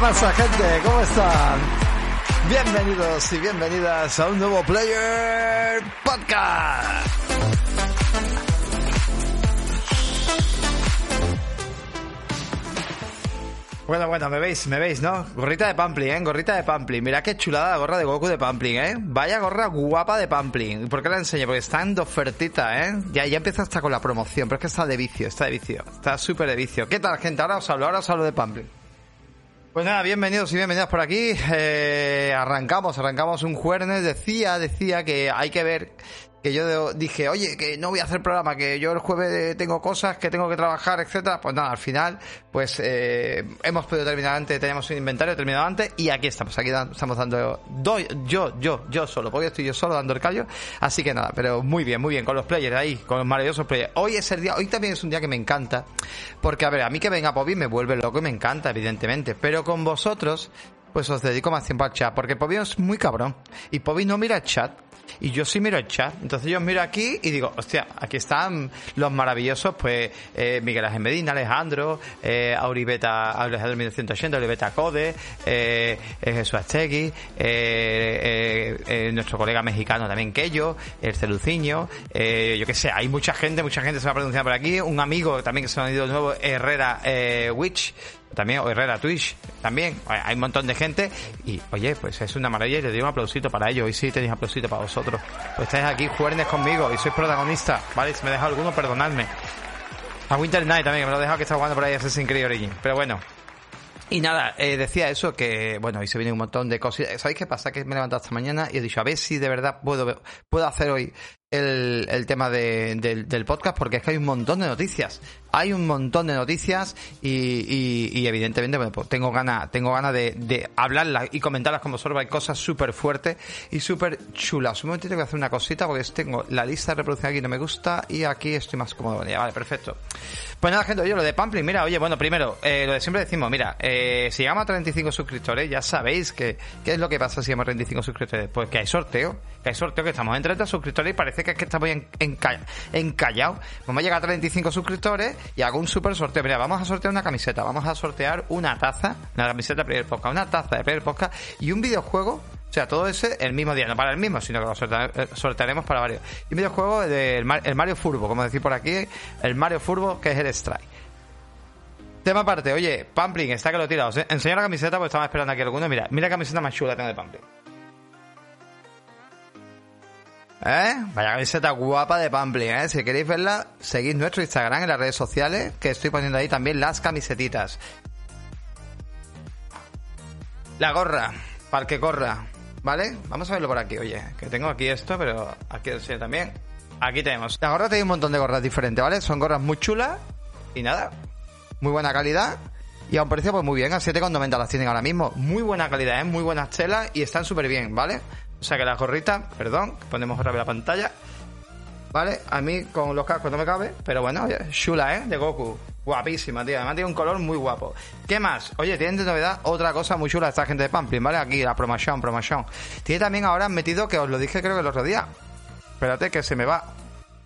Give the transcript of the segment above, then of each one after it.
Pasa, gente? ¿Cómo están? Bienvenidos y bienvenidas a un nuevo Player Podcast. Bueno, bueno, me veis, me veis, ¿no? Gorrita de Pamplin, ¿eh? Gorrita de Pamplin. Mira qué chulada la gorra de Goku de Pamplin, ¿eh? Vaya gorra guapa de Pamplin. ¿Por qué la enseño? Porque está en ofertita, ¿eh? Ya, ya empieza hasta con la promoción, pero es que está de vicio, está de vicio. Está súper de vicio. ¿Qué tal, gente? Ahora os hablo, ahora os hablo de Pamplin. Pues nada, bienvenidos y bienvenidas por aquí. Eh, arrancamos, arrancamos un jueves. Decía, decía que hay que ver que yo dije, oye, que no voy a hacer programa, que yo el jueves tengo cosas, que tengo que trabajar, etcétera. Pues nada, al final, pues eh, hemos podido terminar antes, teníamos un inventario terminado antes y aquí estamos, aquí estamos dando, doy, yo, yo, yo solo, porque estoy yo solo dando el callo. Así que nada, pero muy bien, muy bien, con los players ahí, con los maravillosos players. Hoy es el día, hoy también es un día que me encanta, porque a ver, a mí que venga Pobi me vuelve loco y me encanta, evidentemente, pero con vosotros, pues os dedico más tiempo al chat, porque Pobi es muy cabrón y Pobi no mira el chat. Y yo sí miro el chat. Entonces yo miro aquí y digo, hostia, aquí están los maravillosos, pues, eh, Miguel Ángel Medina, Alejandro, eh, Auribeta, Alejandro 1980, Auribeta Code, eh, eh, Jesús Astegui, eh, eh, nuestro colega mexicano también, Quello, el Celuciño, yo qué sé, hay mucha gente, mucha gente se va a pronunciar por aquí, un amigo también que se me ha ido de nuevo, Herrera Witch, también, Herrera Twitch, también, hay un montón de gente y, oye, pues es una maravilla y le doy un aplausito para ellos, hoy sí tenéis aplausito para vosotros, pues estáis aquí, juernes conmigo y sois protagonistas, ¿vale? Si me he dejado alguno, perdonadme. A Winter Night también, que me lo he dejado que está jugando por ahí Assassin's Creed Origin, pero bueno. Y nada, eh, decía eso que, bueno, hoy se viene un montón de cosas. ¿Sabéis qué pasa? Que me he levantado esta mañana y he dicho, a ver si de verdad puedo, puedo hacer hoy el, el tema de- del, del podcast, porque es que hay un montón de noticias. Hay un montón de noticias y, y, y evidentemente, bueno, pues tengo ganas, tengo ganas de, de hablarlas y comentarlas con vosotros. Hay cosas súper fuertes y súper chulas. Un momentito voy a hacer una cosita porque tengo la lista de reproducción aquí no me gusta y aquí estoy más cómodo. Vale, perfecto. Pues nada, gente, oye, lo de Pamplin, mira, oye, bueno, primero, eh, lo de siempre decimos, mira, eh, si llegamos a 35 suscriptores, ya sabéis que, ¿qué es lo que pasa si llegamos a 35 suscriptores? Pues que hay sorteo, que hay sorteo, que estamos en 30 suscriptores y parece que es que estamos en, enca- encallados. Vamos a llegar a 35 suscriptores y hago un super sorteo. Mira, vamos a sortear una camiseta, vamos a sortear una taza, una camiseta de Player Podcast, una taza de Player Podcast y un videojuego o sea, todo ese el mismo día, no para el mismo, sino que lo eh, sortearemos para varios. Y un videojuego del el Mario Furbo, como decir por aquí, el Mario Furbo, que es el Strike. Tema aparte, oye, Pamplin, está que lo he tirado. Os Enseña la camiseta porque estaba esperando aquí alguno. Mira, mira la camiseta más chula que tengo de Pamplin. ¿Eh? Vaya camiseta guapa de Pamplin, ¿eh? Si queréis verla, seguid nuestro Instagram en las redes sociales, que estoy poniendo ahí también las camisetitas. La gorra, para que corra, ¿vale? Vamos a verlo por aquí, oye, que tengo aquí esto, pero aquí lo también. Aquí tenemos. La gorra tiene un montón de gorras diferentes, ¿vale? Son gorras muy chulas y nada, muy buena calidad y a un precio pues muy bien, a 7,90 las tienen ahora mismo. Muy buena calidad, ¿eh? Muy buenas telas y están súper bien, ¿vale? O sea que las gorritas, perdón, ponemos otra vez la pantalla. ¿Vale? A mí con los cascos no me cabe, pero bueno, chula, ¿eh? De Goku. Guapísima, tío. Además tiene un color muy guapo. ¿Qué más? Oye, tienen de novedad otra cosa muy chula esta gente de Pamplin, ¿vale? Aquí, la promoción, promoción. Tiene también ahora metido, que os lo dije creo que el otro día. Espérate que se me va.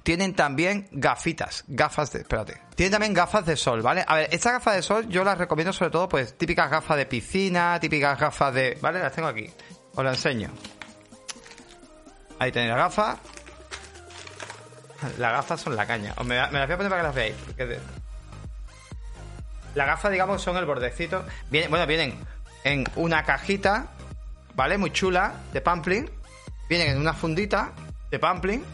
Tienen también gafitas, gafas de... Espérate. Tienen también gafas de sol, ¿vale? A ver, estas gafas de sol yo las recomiendo sobre todo, pues, típicas gafas de piscina, típicas gafas de... ¿Vale? Las tengo aquí. Os las enseño. Ahí tenéis la gafa. Las gafas son la caña. O me, me, las voy a poner para que las veáis. Porque... Las gafas, digamos, son el bordecito. Bueno, vienen en una cajita, ¿vale? Muy chula, de pampling. Vienen en una fundita de pampling.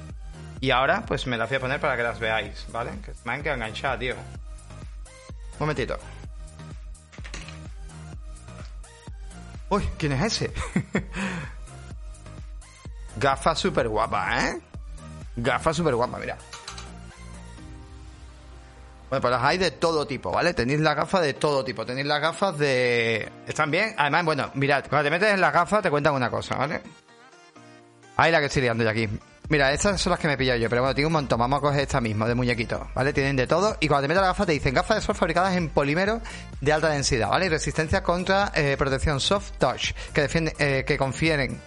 Y ahora, pues me las voy a poner para que las veáis, ¿vale? Que me han quedado enganchada, tío. Un momentito. Uy, ¿quién es ese? Gafa súper guapa, ¿eh? Gafa súper guapa, mira. Bueno, pues las hay de todo tipo, ¿vale? Tenéis las gafas de todo tipo. Tenéis las gafas de... ¿Están bien? Además, bueno, mirad, cuando te metes en las gafas te cuentan una cosa, ¿vale? Ahí la que estoy liando yo aquí. Mira, estas son las que me he pillado yo, pero bueno, tengo un montón. Vamos a coger esta misma, de muñequito, ¿vale? Tienen de todo. Y cuando te metes las gafas te dicen gafas de sol fabricadas en polímero de alta densidad, ¿vale? Y resistencia contra eh, protección soft touch, que defiende, eh, que confieren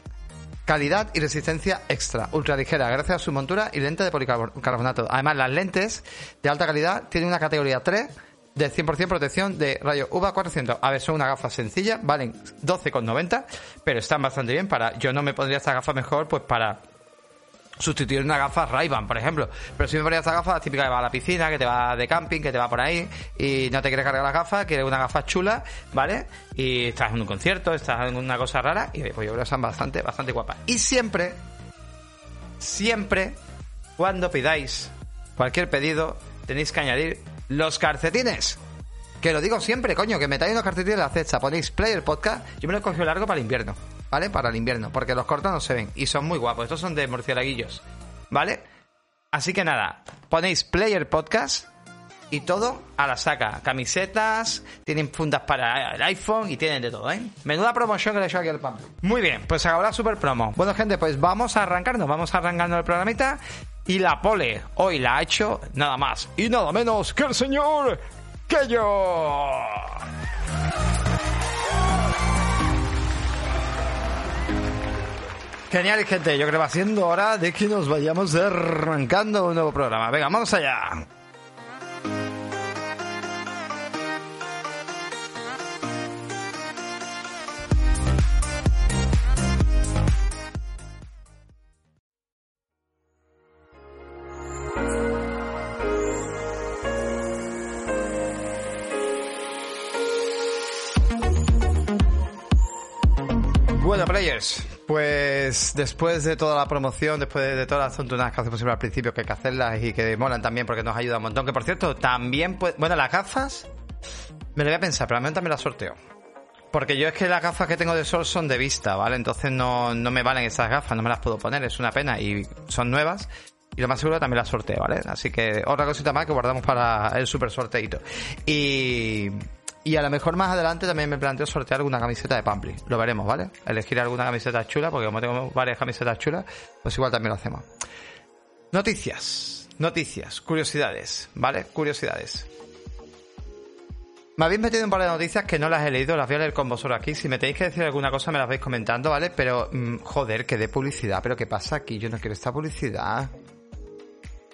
calidad y resistencia extra, ultra ligera, gracias a su montura y lente de policarbonato. Además, las lentes de alta calidad tienen una categoría 3 de 100% protección de rayo UVA 400. A ver, son una gafa sencilla, valen 12,90, pero están bastante bien para... Yo no me pondría esta gafa mejor pues para sustituir una gafa ray por ejemplo. Pero si me ponía esta gafa típica que va a la piscina, que te va de camping, que te va por ahí y no te quieres cargar la gafa, quieres una gafa chula, ¿vale? Y estás en un concierto, estás en una cosa rara y pues yo creo que son bastante, bastante guapas. Y siempre, siempre, cuando pidáis cualquier pedido, tenéis que añadir los calcetines. Que lo digo siempre, coño, que metáis unos calcetines en la cesta, ponéis Player Podcast, yo me lo he cogido largo para el invierno. ¿Vale? Para el invierno, porque los cortos no se ven y son muy guapos. Estos son de murciélaguillos, ¿vale? Así que nada, ponéis Player Podcast y todo a la saca. Camisetas, tienen fundas para el iPhone y tienen de todo, ¿eh? Menuda promoción que le he hecho aquí al pan. Muy bien, pues ahora super promo. Bueno, gente, pues vamos a arrancarnos, vamos arrancando el programita. Y la pole hoy la ha hecho nada más y nada menos que el señor que yo. Genial, gente. Yo creo que va siendo hora de que nos vayamos arrancando un nuevo programa. Venga, vamos allá. Pues después de toda la promoción, después de todas las tontunas que hace posible al principio, que hay que hacerlas y que molan también porque nos ayuda un montón. Que por cierto, también, pues, bueno, las gafas, me lo voy a pensar, pero también las sorteo. Porque yo es que las gafas que tengo de sol son de vista, ¿vale? Entonces no, no me valen esas gafas, no me las puedo poner, es una pena y son nuevas. Y lo más seguro también las sorteo, ¿vale? Así que otra cosita más que guardamos para el super sorteito. Y, y a lo mejor más adelante también me planteo sortear alguna camiseta de Pampli. Lo veremos, ¿vale? Elegir alguna camiseta chula, porque como tengo varias camisetas chulas, pues igual también lo hacemos. Noticias, noticias, curiosidades, ¿vale? Curiosidades. Me habéis metido un par de noticias que no las he leído, las voy a leer con vosotros aquí. Si me tenéis que decir alguna cosa me las vais comentando, ¿vale? Pero, mm, joder, que de publicidad. ¿Pero qué pasa aquí? Yo no quiero esta publicidad.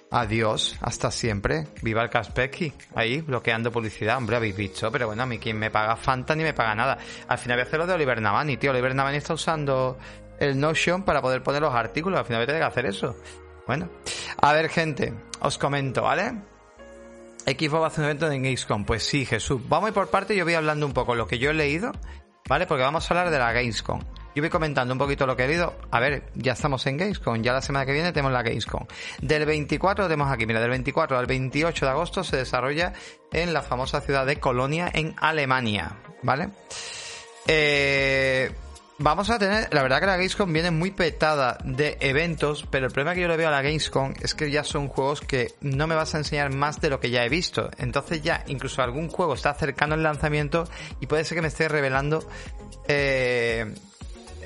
Adiós, hasta siempre. Viva el Kaspeki. Ahí, bloqueando publicidad. Hombre, habéis visto, pero bueno, a mí quien me paga Fanta ni me paga nada. Al final voy a hacer lo de Oliver Navani, tío. Oliver Navani está usando el Notion para poder poner los artículos. Al final voy a tener que hacer eso. Bueno, a ver, gente, os comento, ¿vale? Xbox va a hacer un evento en Gamescom. Pues sí, Jesús. Vamos a ir por parte. Yo voy hablando un poco lo que yo he leído, ¿vale? Porque vamos a hablar de la Gamescom. Yo voy comentando un poquito lo que he leído. A ver, ya estamos en Gamescom. Ya la semana que viene tenemos la Gamescom. Del 24 tenemos aquí, mira, del 24 al 28 de agosto se desarrolla en la famosa ciudad de Colonia, en Alemania. ¿Vale? Eh, vamos a tener, la verdad que la Gamescom viene muy petada de eventos, pero el problema que yo le veo a la Gamescom es que ya son juegos que no me vas a enseñar más de lo que ya he visto. Entonces ya incluso algún juego está cercano al lanzamiento y puede ser que me esté revelando eh,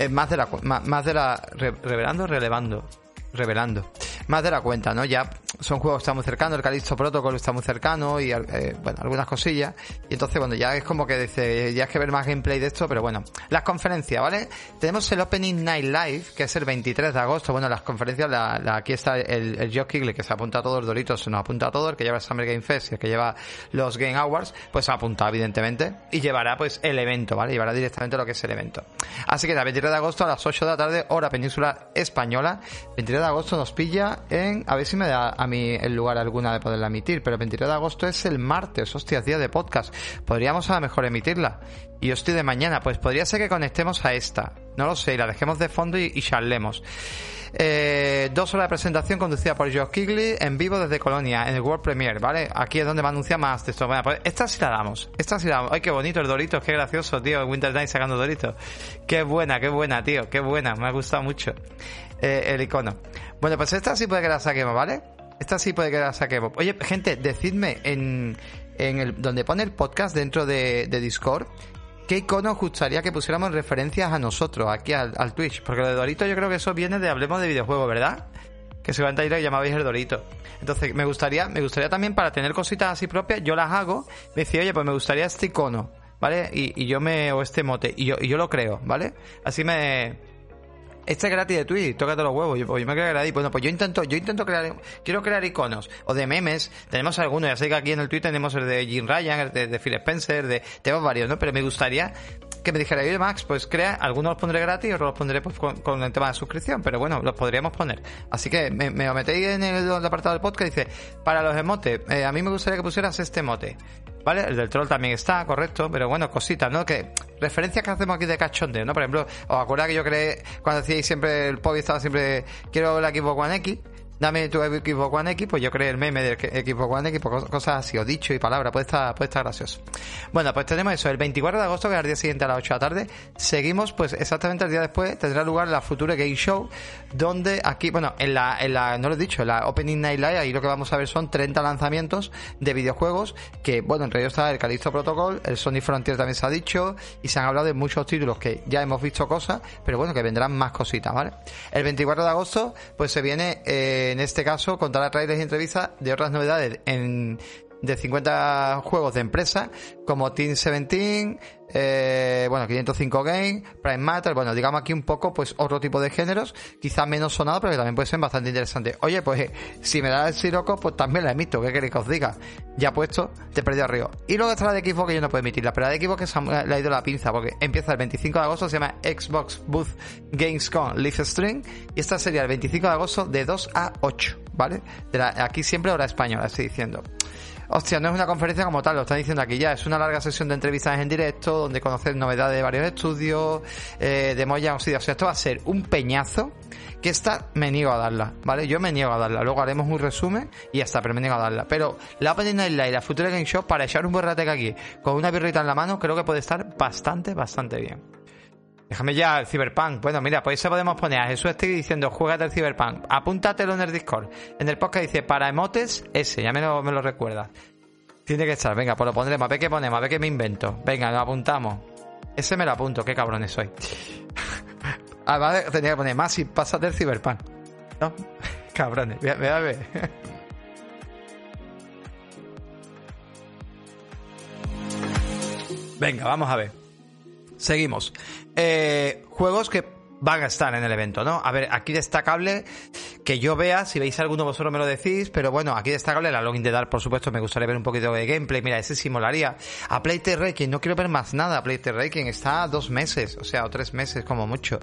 eh, más de la más, de la revelando relevando revelando más de la cuenta, ¿no? Ya son juegos que están muy cercanos, el Calixto Protocol está muy cercano y, eh, bueno, algunas cosillas. Y entonces, bueno, ya es como que dice, ya es que ver más gameplay de esto, pero bueno. Las conferencias, ¿vale? Tenemos el Opening Night Live, que es el 23 de agosto. Bueno, las conferencias, la, aquí está el, el Joe que se apunta a todos, Doritos se nos apunta a todo, el que lleva el Summer Game Fest y el que lleva los Game Awards, pues se apunta, evidentemente, y llevará, pues, el evento, ¿vale? Llevará directamente lo que es el evento. Así que el 23 de agosto a las 8 de la tarde, hora península española. 23 de agosto nos pilla en, a ver si me da a mí el lugar alguna de poderla emitir, pero el 23 de agosto es el martes, hostia, día de podcast. Podríamos a lo mejor emitirla. Y estoy de mañana, pues podría ser que conectemos a esta. No lo sé, y la dejemos de fondo y, charlemos. Eh, dos horas de presentación conducida por Josh Kigley en vivo desde Colonia, en el World Premiere, ¿vale? Aquí es donde va a anunciar más texto. Bueno, pues esta sí la damos. Esta sí la damos. Ay, qué bonito el Doritos, qué gracioso, tío. Winter Night sacando Doritos. Qué buena, qué buena, tío. Qué buena. Me ha gustado mucho eh, el icono. Bueno, pues esta sí puede que la saquemos, ¿vale? Esta sí puede que la saquemos. Oye, gente, decidme en, en el, donde pone el podcast dentro de, de Discord ¿qué icono os gustaría que pusiéramos referencias a nosotros, aquí al, Twitch? Porque lo de Dorito yo creo que eso viene de Hablemos de videojuegos, ¿verdad? Que seguramente ahí lo llamabais el Dorito. Entonces, me gustaría, me gustaría también para tener cositas así propias, yo las hago, me decía, oye, pues me gustaría este icono, ¿vale? Y, yo me, o este mote, y yo, y yo lo creo, ¿vale? Así me, este es gratis de Twitch, tócate los huevos. Yo, pues, yo me creo gratis. Bueno, pues yo intento, yo intento crear, quiero crear iconos o de memes. Tenemos algunos, ya sé que aquí en el Twitter tenemos el de Jim Ryan, el de, Phil Spencer, de, tenemos varios, ¿no? Pero me gustaría que me dijera, oye Max, pues crea, algunos los pondré gratis otros los pondré pues, con, el tema de suscripción, pero bueno, los podríamos poner. Así que me, me metéis en el, apartado del podcast y dice, para los emotes, eh, a mí me gustaría que pusieras este emote. ¿Vale? El del troll también está, correcto, pero bueno, cositas, ¿no? Que referencias que hacemos aquí de cachondeo, ¿no? Por ejemplo, os acuerdáis que yo creé, cuando decíais siempre, el pop estaba siempre, quiero el equipo One X, dame tu equipo One X, pues yo creé el meme del equipo One X, pues cosas así, o dicho y palabra, puede estar, puede estar gracioso. Bueno, pues tenemos eso, el 24 de agosto, que es el día siguiente a las 8 de la tarde, seguimos, pues exactamente el día después, tendrá lugar la Future Game Show, donde aquí, bueno, en la, en la, no lo he dicho, en la Opening Night Live, ahí lo que vamos a ver son 30 lanzamientos de videojuegos, que, bueno, entre ellos está el Calixto Protocol, el Sony Frontier también se ha dicho, y se han hablado de muchos títulos que ya hemos visto cosas, pero bueno, que vendrán más cositas, ¿vale? El 24 de agosto, pues se viene, eh, en este caso, contará trailers y entrevistas de otras novedades en de 50 juegos de empresa como Team 17, eh, bueno, 505 Game, Prime Matter, bueno, digamos aquí un poco pues otro tipo de géneros, quizás menos sonado, pero que también puede ser bastante interesante. Oye, pues eh, si me da el Siroco, pues también la emito, ¿qué queréis que os diga? Ya puesto, te perdido arriba. Y luego está la de equipo que yo no puedo emitirla, pero la de equipo que se le ha ido la pinza, porque empieza el 25 de agosto, se llama Xbox Booth Gamescom Leaf String, y esta sería el 25 de agosto de 2 a 8, ¿vale? aquí siempre hora española, estoy diciendo. Hostia, no es una conferencia como tal, lo están diciendo aquí ya. Es una larga sesión de entrevistas en directo donde conocer novedades de varios estudios, eh, de Moya O sea, esto va a ser un peñazo que esta me niego a darla, ¿vale? Yo me niego a darla. Luego haremos un resumen y ya está, pero me niego a darla. Pero la Opening Night Live y la Future Game Show, para echar un borrateca aquí con una birrita en la mano, creo que puede estar bastante, bastante bien. Déjame ya el Cyberpunk. Bueno, mira, pues eso podemos poner a Jesús estoy diciendo, juégate el Cyberpunk. Apúntatelo en el Discord. En el podcast dice, para emotes, ese, ya me lo, me lo recuerda. Tiene que estar, venga, pues lo pondremos. A ver qué ponemos, a ver qué me invento. Venga, lo apuntamos. Ese me lo apunto, qué cabrones soy. Además, tenía que poner más y pásate el Cyberpunk. ¿No? cabrones, me, a ver. Venga, vamos a ver. Seguimos. Eh, juegos que van a estar en el evento, ¿no? A ver, aquí destacable que yo vea, si veis alguno vosotros me lo decís, pero bueno, aquí destacable la login de Dark, por supuesto, me gustaría ver un poquito de gameplay, mira, ese sí molaría. A Playtale Ranking, no quiero ver más nada, a Playtale Ranking está dos meses, o sea, o tres meses como mucho.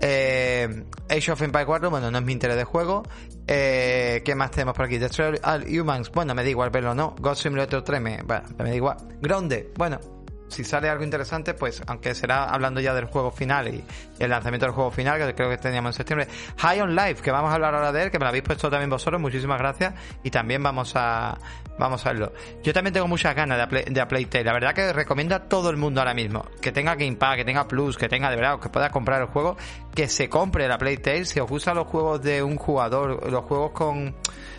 Eh, Age of Empire 4, bueno, no es mi interés de juego. Eh, ¿Qué más tenemos por aquí? Destroy All Humans, bueno, me da igual verlo, ¿no? God Simulator 3, me, bueno, me da igual. Grounded, bueno, si sale algo interesante, pues aunque será hablando ya del juego final y, el lanzamiento del juego final, que creo que teníamos en septiembre. High on Life, que vamos a hablar ahora de él, que me lo habéis puesto también vosotros, muchísimas gracias. Y también vamos a, vamos a verlo. Yo también tengo muchas ganas de, Play, de Playtale. La verdad que recomiendo a todo el mundo ahora mismo que tenga Game Pass, que tenga Plus, que tenga de verdad, que pueda comprar el juego, que se compre la Playtale. Si os gustan los juegos de un jugador, los juegos con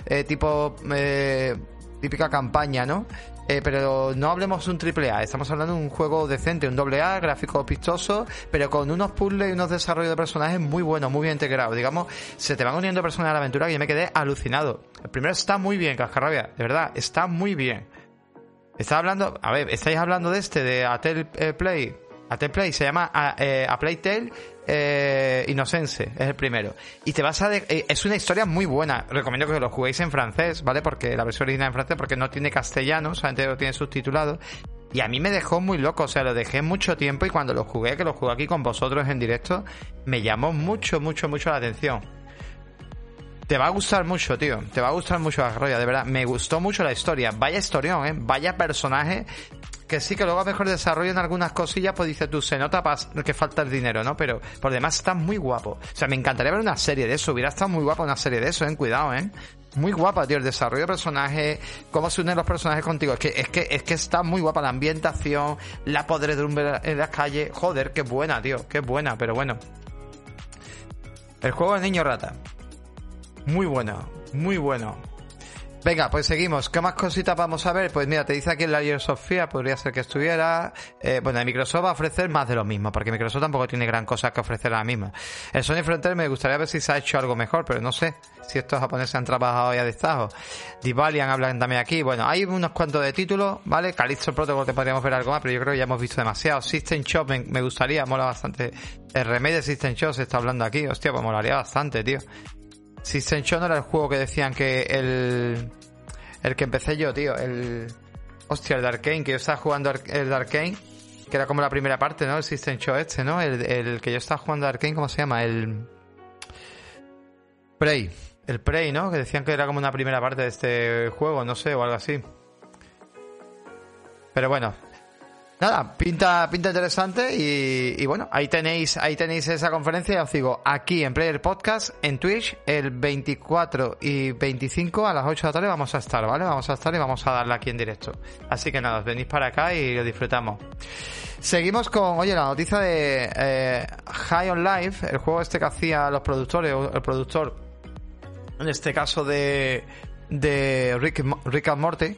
eh, tipo eh, típica campaña, ¿no? Eh, pero no hablemos de un triple A, estamos hablando de un juego decente, un doble A, gráfico pistoso, pero con unos puzzles y unos desarrollos de personajes muy buenos, muy bien integrados. Digamos, se te van uniendo personajes a la aventura yo me quedé alucinado. El primero está muy bien, Cascarrabia, de verdad, está muy bien. Está hablando, a ver, estáis hablando de este, de Atel eh, Play. Atel Play se llama a, eh, a Playtale eh, es el primero. Y te vas a... Eh, es una historia muy buena. Recomiendo que lo juguéis en francés, ¿vale? Porque la versión original en francés, porque no tiene castellano, solamente lo tiene subtitulado. Y a mí me dejó muy loco, o sea, lo dejé mucho tiempo y cuando lo jugué, que lo jugué aquí con vosotros en directo, me llamó mucho, mucho, mucho la atención. Te va a gustar mucho, tío. Te va a gustar mucho la de verdad. Me gustó mucho la historia. Vaya historión, ¿eh? Vaya personaje que sí, que luego a mejor desarrollo en algunas cosillas, pues dice tú, se nota que falta el dinero, ¿no? Pero por demás está muy guapo. O sea, me encantaría ver una serie de eso. Hubiera estado muy guapa una serie de eso, ¿eh? Cuidado, ¿eh? Muy guapa, tío, el desarrollo de personajes, cómo se unen los personajes contigo. Es que, es que, es que está muy guapa la ambientación, la podredumbre en las calles. Joder, qué buena, tío, qué buena, pero bueno. El juego de Niño Rata. Muy bueno, muy bueno. Venga, pues seguimos. ¿Qué más cositas vamos a ver? Pues mira, te dice aquí el Layer Sofía, podría ser que estuviera. Eh, bueno, Microsoft va a ofrecer más de lo mismo, porque Microsoft tampoco tiene gran cosa que ofrecer ahora mismo. El Sony Frontier me gustaría ver si se ha hecho algo mejor, pero no sé si estos japoneses han trabajado ya de estajo. Divalian hablan también aquí. Bueno, hay unos cuantos de títulos, ¿vale? Calixto Protocol te podríamos ver algo más, pero yo creo que ya hemos visto demasiado. System Shop me, gustaría, mola bastante. El remake de System Shop se está hablando aquí. Hostia, pues molaría bastante, tío. System Shock no era el juego que decían que el. El que empecé yo, tío. El. Hostia, el de que yo estaba jugando el de. Que era como la primera parte, ¿no? El System Shock este, ¿no? El, el que yo estaba jugando de Arkane, ¿cómo se llama? El. Prey. El Prey, ¿no? Que decían que era como una primera parte de este juego, no sé, o algo así. Pero bueno, Nada, pinta, pinta interesante y, bueno, ahí tenéis, ahí tenéis esa conferencia, os digo, aquí en Player Podcast, en Twitch, el 24 y 25 a las 8 de la tarde vamos a estar, ¿vale? Vamos a estar y vamos a darle aquí en directo. Así que nada, os venís para acá y lo disfrutamos. Seguimos con, oye, la noticia de eh, High on Life, el juego este que hacía los productores, el productor, en este caso de, de Rick, Rick and Morty,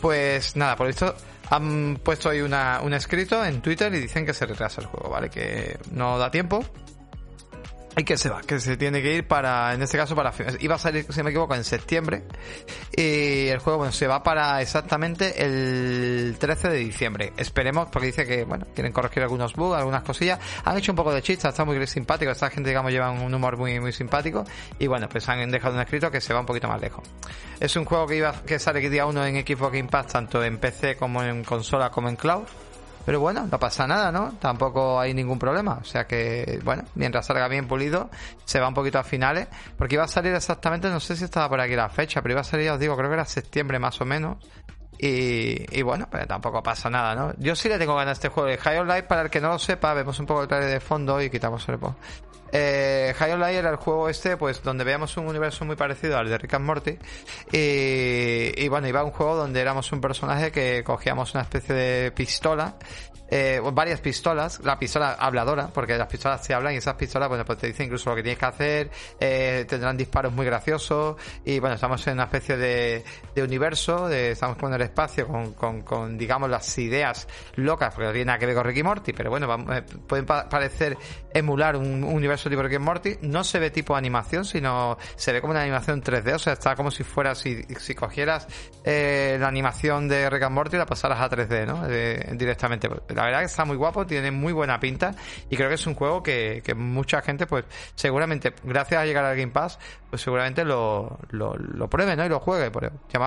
pues nada, por esto han puesto ahí una, un escrito en Twitter y dicen que se retrasa el juego, ¿vale? Que no da tiempo y que se va, que se tiene que ir para, en este caso para, iba a salir, si me equivoco, en septiembre. Y el juego, bueno, se va para exactamente el 13 de diciembre. Esperemos, porque dice que, bueno, quieren corregir algunos bugs, algunas cosillas. Han hecho un poco de chista, está muy simpático. Esta gente, digamos, lleva un humor muy, muy simpático. Y bueno, pues han dejado un escrito que se va un poquito más lejos. Es un juego que iba, que sale día uno en Xbox Game tanto en PC como en consola como en cloud. Pero bueno, no pasa nada, ¿no? Tampoco hay ningún problema. O sea que, bueno, mientras salga bien pulido, se va un poquito a finales. Porque iba a salir exactamente, no sé si estaba por aquí la fecha, pero iba a salir, os digo, creo que era septiembre más o menos. Y, bueno, pero tampoco pasa nada, ¿no? Yo sí le tengo ganas a este juego. de High Life, para el que no lo sepa, vemos un poco el trailer de fondo y quitamos el post. Eh, High era el juego este, pues donde veíamos un universo muy parecido al de Rick and Morty. Y bueno, iba un juego donde éramos un personaje que cogíamos una especie de pistola eh, varias pistolas, la pistola habladora, porque las pistolas te hablan y esas pistolas, bueno, pues te dicen incluso lo que tienes que hacer, eh, tendrán disparos muy graciosos y bueno, estamos en una especie de, universo, de, estamos con el espacio con, digamos, las ideas locas, porque no tiene nada que ver con Ricky Morty, pero bueno, eh, pueden parecer emular un, universo tipo Ricky Morty, no se ve tipo animación, sino se ve como una animación 3D, o sea, está como si fuera, si, si cogieras eh, la animación de Rick and Morty y la pasaras a 3D, ¿no? directamente la verdad que está muy guapo, tiene muy buena pinta y creo que es un juego que, que mucha gente, pues seguramente, gracias a llegar al Game Pass, pues seguramente lo, pruebe, ¿no? Y lo juegue.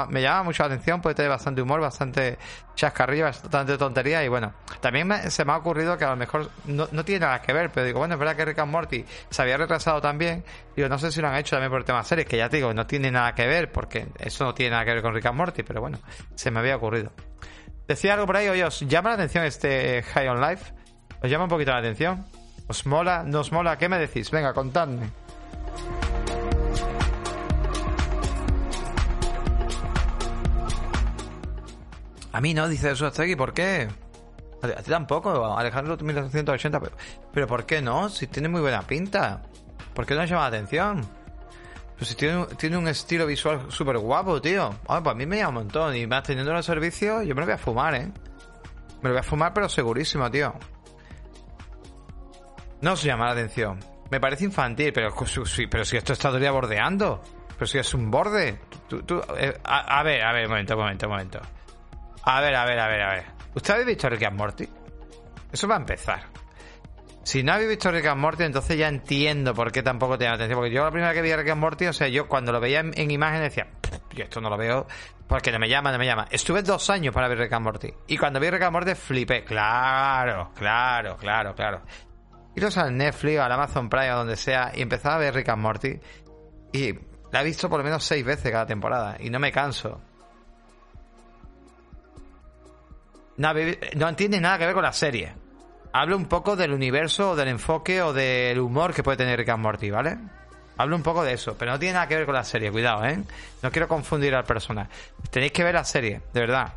me llama mucho la atención, puede tener bastante humor, bastante chascarrillo, bastante tontería y bueno, también se me ha ocurrido que a lo mejor no, no, tiene nada que ver, pero digo, bueno, es verdad que Rick and Morty se había retrasado también, digo, no sé si lo han hecho también por el tema series, que ya te digo, no tiene nada que ver, porque eso no tiene nada que ver con Rick and Morty, pero bueno, se me había ocurrido. Decía algo por ahí, oye, ¿os llama la atención este High on Life? ¿Os llama un poquito la atención? ¿Os mola? ¿No os mola? ¿Qué me decís? Venga, contadme. A mí no, dice eso aquí, ¿por qué? A ti tampoco, Alejandro 1280, pero, pero ¿por qué no? Si tiene muy buena pinta. ¿Por qué no llama la atención? Pues tiene, un estilo visual súper guapo, tío. pues a mí me llama un montón. Y más teniendo los servicios, yo me lo voy a fumar, ¿eh? Me lo voy a fumar, pero segurísimo, tío. No se llama la atención. Me parece infantil, pero, pero si esto está todavía bordeando. Pero si es un borde. Eh, a, ver, a ver, momento, momento, momento. A ver, a ver, a ver, a ver. ¿Usted ha visto Rick and Morty? Eso va a empezar. Si no habéis visto Rick and Morty, entonces ya entiendo por qué tampoco te atención. Porque yo la primera que vi a Rick and Morty, o sea, yo cuando lo veía en, imagen decía, yo esto no lo veo porque no me llama, no me llama. Estuve dos años para ver Rick and Morty. Y cuando vi Rick and Morty flipé. Claro, claro, claro, claro. Iros al Netflix, al Amazon Prime, o donde sea, y empezaba a ver Rick and Morty. Y la he visto por lo menos seis veces cada temporada. Y no me canso. no tiene nada que ver con la serie. Hablo un poco del universo o del enfoque o del humor que puede tener Rick and Morty, ¿vale? Hablo un poco de eso, pero no tiene nada que ver con la serie, cuidado, ¿eh? No quiero confundir al personaje. Tenéis que ver la serie, de verdad.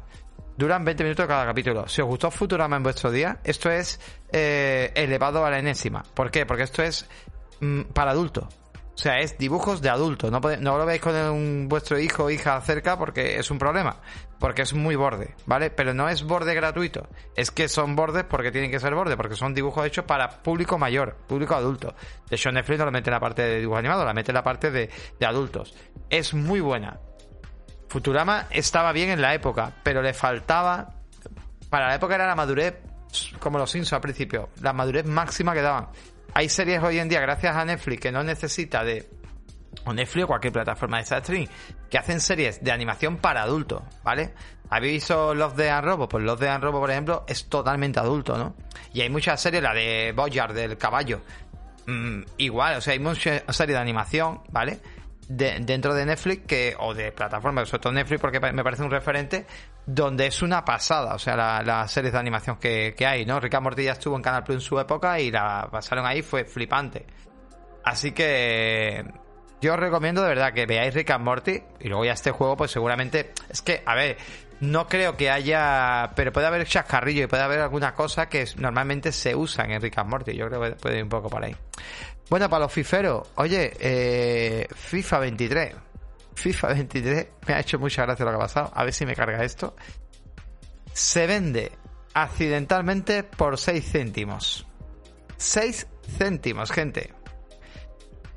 Duran 20 minutos cada capítulo. Si os gustó Futurama en vuestro día, esto es eh, elevado a la enésima. ¿Por qué? Porque esto es mm, para adultos. O sea, es dibujos de adultos. No, no lo veis con un, vuestro hijo o hija cerca porque es un problema. Porque es muy borde, ¿vale? Pero no es borde gratuito. Es que son bordes porque tienen que ser borde, porque son dibujos hechos para público mayor, público adulto. De hecho, Netflix no la mete en la parte de dibujo animado, la mete en la parte de, de adultos. Es muy buena. Futurama estaba bien en la época, pero le faltaba. Para la época era la madurez, como los Simpsons al principio, la madurez máxima que daban. Hay series hoy en día, gracias a Netflix, que no necesita de. O Netflix o cualquier plataforma de streaming, que hacen series de animación para adultos, ¿vale? ¿Habéis visto Love de Robo? Pues Love de Robo, por ejemplo, es totalmente adulto, ¿no? Y hay muchas series, la de Boyard, del caballo. Mm, igual, o sea, hay muchas series de animación, ¿vale? dentro de Netflix que o de plataformas, sobre todo Netflix porque me parece un referente donde es una pasada, o sea, las la series de animación que, hay, ¿no? Rick Morty ya estuvo en Canal Plus en su época y la pasaron ahí, fue flipante. Así que yo os recomiendo de verdad que veáis Rick and Morty y luego ya este juego pues seguramente es que, a ver, no creo que haya, pero puede haber chascarrillo y puede haber alguna cosa que normalmente se usan en Rick and Morty, yo creo que puede ir un poco por ahí. Bueno, para los fiferos, oye, eh, FIFA 23. FIFA 23 me ha hecho mucha gracia lo que ha pasado. A ver si me carga esto. Se vende accidentalmente por 6 céntimos. 6 céntimos, gente.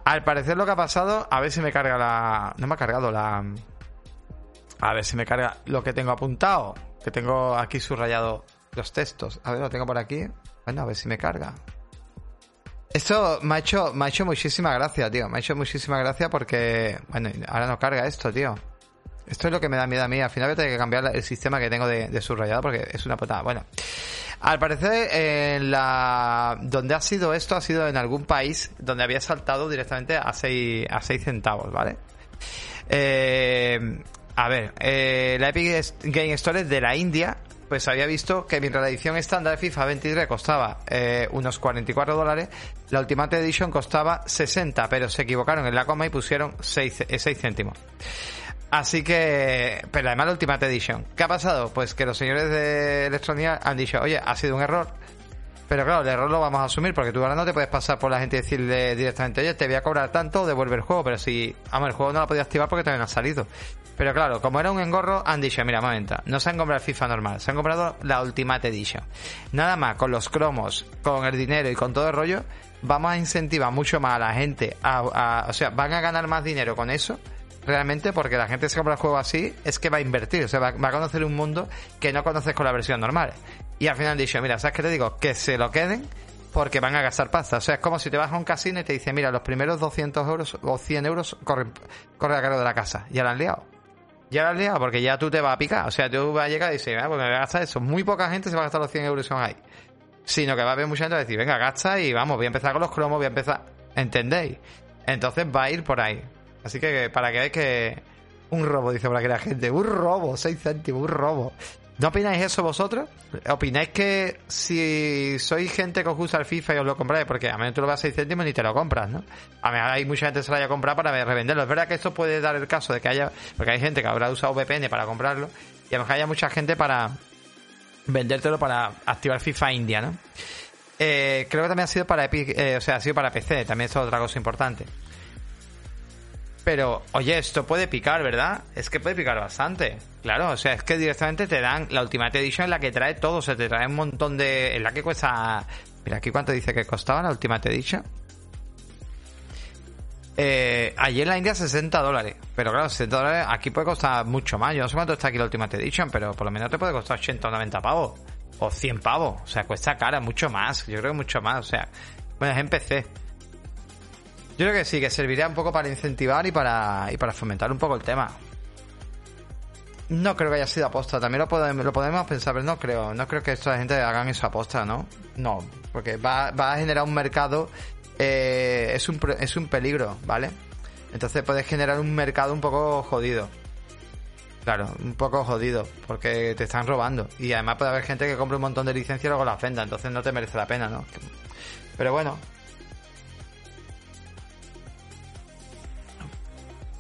Al parecer lo que ha pasado, a ver si me carga la... No me ha cargado la... A ver si me carga lo que tengo apuntado. Que tengo aquí subrayado los textos. A ver, lo tengo por aquí. Bueno, a ver si me carga. Esto me ha hecho, me ha hecho muchísima gracia, tío. Me ha hecho muchísima gracia porque, bueno, ahora no carga esto, tío. Esto es lo que me da miedo a mí. Al final voy a tener que cambiar el sistema que tengo de, subrayado porque es una putada. Bueno, al parecer, en la donde ha sido esto, ha sido en algún país donde había saltado directamente a 6, a 6 centavos, ¿vale? Eh, a ver, eh, la Epic Game Store de la India pues había visto que mientras la edición estándar de FIFA 23 costaba eh, unos 44 dólares, la Ultimate Edition costaba 60, pero se equivocaron en la coma y pusieron 6, 6 eh, céntimos. Así que, pero además la Ultimate Edition. ¿Qué ha pasado? Pues que los señores de Electronic han dicho, oye, ha sido un error, pero claro, el error lo vamos a asumir porque tú ahora no te puedes pasar por la gente y decirle directamente, oye, te voy a cobrar tanto, devuelve el juego. Pero si, vamos, el juego no lo podía activar porque también ha salido. Pero claro, como era un engorro, han dicho, mira, momento, no se han comprado el FIFA normal, se han comprado la Ultimate Edition. Nada más, con los cromos, con el dinero y con todo el rollo, vamos a incentivar mucho más a la gente, a, o sea, van a ganar más dinero con eso realmente porque la gente se compra el juego así es que va a invertir, o sea, va, a conocer un mundo que no conoces con la versión normal. Y al final han dicho, mira, ¿sabes qué te digo? Que se lo queden porque van a gastar pasta. O sea, es como si te vas a un casino y te dicen, mira, los primeros 200 euros o 100 euros corre a cargo de la casa. Ya la han liado. Ya la han liado porque ya tú te vas a picar. O sea, tú vas a llegar y dices, ah, pues me voy a gastar eso. Muy poca gente se va a gastar los 100 euros que son ahí. Sino que va a haber mucha gente a decir, venga, gasta y vamos, voy a empezar con los cromos, voy a empezar. ¿Entendéis? Entonces va a ir por ahí. Así que para que veáis que. Un robo, dice por aquí la gente. Un robo, 6 céntimos, un robo. ¿No opináis eso vosotros? ¿Opináis que si sois gente que os gusta el FIFA y os lo compráis? Porque a menos tú lo vas a 6 céntimos ni te lo compras, ¿no? A menos hay mucha gente que se lo haya comprado para revenderlo. Es verdad que esto puede dar el caso de que haya... Porque hay gente que habrá usado VPN para comprarlo y a lo mejor haya mucha gente para vendértelo para activar FIFA India, ¿no? Eh, creo que también ha sido para Epic, eh, o sea, ha sido para PC, también es otra cosa importante. Pero, oye, esto puede picar, ¿verdad? Es que puede picar bastante. Claro, o sea, es que directamente te dan la Ultimate Edition en la que trae todo, o sea, te trae un montón de... En la que cuesta... Mira, aquí cuánto dice que costaba la Ultimate Edition. Eh, allí en la India 60 dólares. Pero claro, 60 dólares aquí puede costar mucho más. Yo no sé cuánto está aquí la Ultimate Edition, pero por lo menos te puede costar 80 o 90 pavos. O 100 pavos. O sea, cuesta cara, mucho más. Yo creo que mucho más. O sea, bueno, es en PC. Yo creo que sí, que serviría un poco para incentivar y para, y para fomentar un poco el tema. No creo que haya sido aposta, también lo podemos, lo podemos pensar, pero no creo, no creo que esta gente hagan eso aposta, ¿no? No, porque va, va a generar un mercado, eh, es, un, es un peligro, ¿vale? Entonces puede generar un mercado un poco jodido. Claro, un poco jodido, porque te están robando. Y además puede haber gente que compre un montón de licencias y luego las venda, entonces no te merece la pena, ¿no? Pero bueno.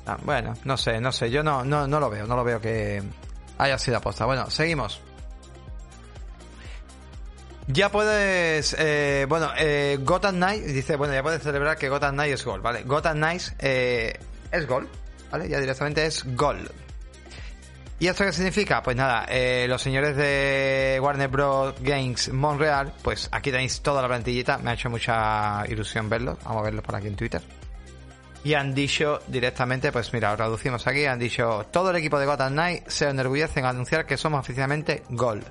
Ah, bueno, no sé, no sé, yo no, no, no lo veo, no lo veo que haya sido aposta. Bueno, seguimos. Ya puedes, eh, bueno, eh, Gotham Knight dice, bueno, ya puedes celebrar que Gotham Knight es gol, ¿vale? Gotham Knight eh, es gol, ¿vale? Ya directamente es gol. ¿Y esto qué significa? Pues nada, eh, los señores de Warner Bros. Games Montreal, pues aquí tenéis toda la plantillita, me ha hecho mucha ilusión verlo, vamos a verlo por aquí en Twitter. Y han dicho directamente, pues mira, os reducimos aquí, han dicho, todo el equipo de Gotham Knight se enorgullece en anunciar que somos oficialmente Gold.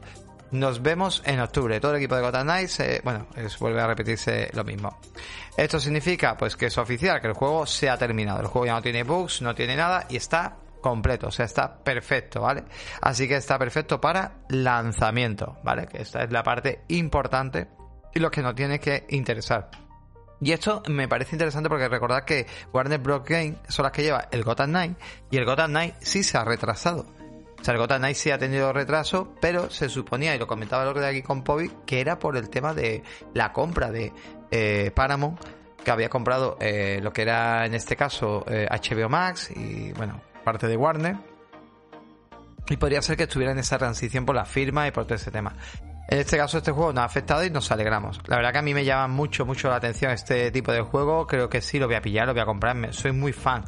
Nos vemos en octubre. Todo el equipo de Gotham Knights, bueno, es, vuelve a repetirse lo mismo. Esto significa, pues, que es oficial, que el juego se ha terminado. El juego ya no tiene bugs, no tiene nada y está completo, o sea, está perfecto, ¿vale? Así que está perfecto para lanzamiento, ¿vale? Que esta es la parte importante y lo que nos tiene que interesar. Y esto me parece interesante porque recordad que Warner Bros. Games son las que lleva el Gotham Knight y el Gotham Knight sí se ha retrasado. O sea, el Gotham Knight sí ha tenido retraso, pero se suponía, y lo comentaba lo que de aquí con Poby, que era por el tema de la compra de eh, Paramount, que había comprado eh, lo que era en este caso HBO eh, Max y bueno, parte de Warner. Y podría ser que estuviera en esa transición por la firma y por todo ese tema. En este caso, este juego nos ha afectado y nos alegramos. La verdad que a mí me llama mucho, mucho la atención este tipo de juego. Creo que sí, lo voy a pillar, lo voy a comprarme. Soy muy fan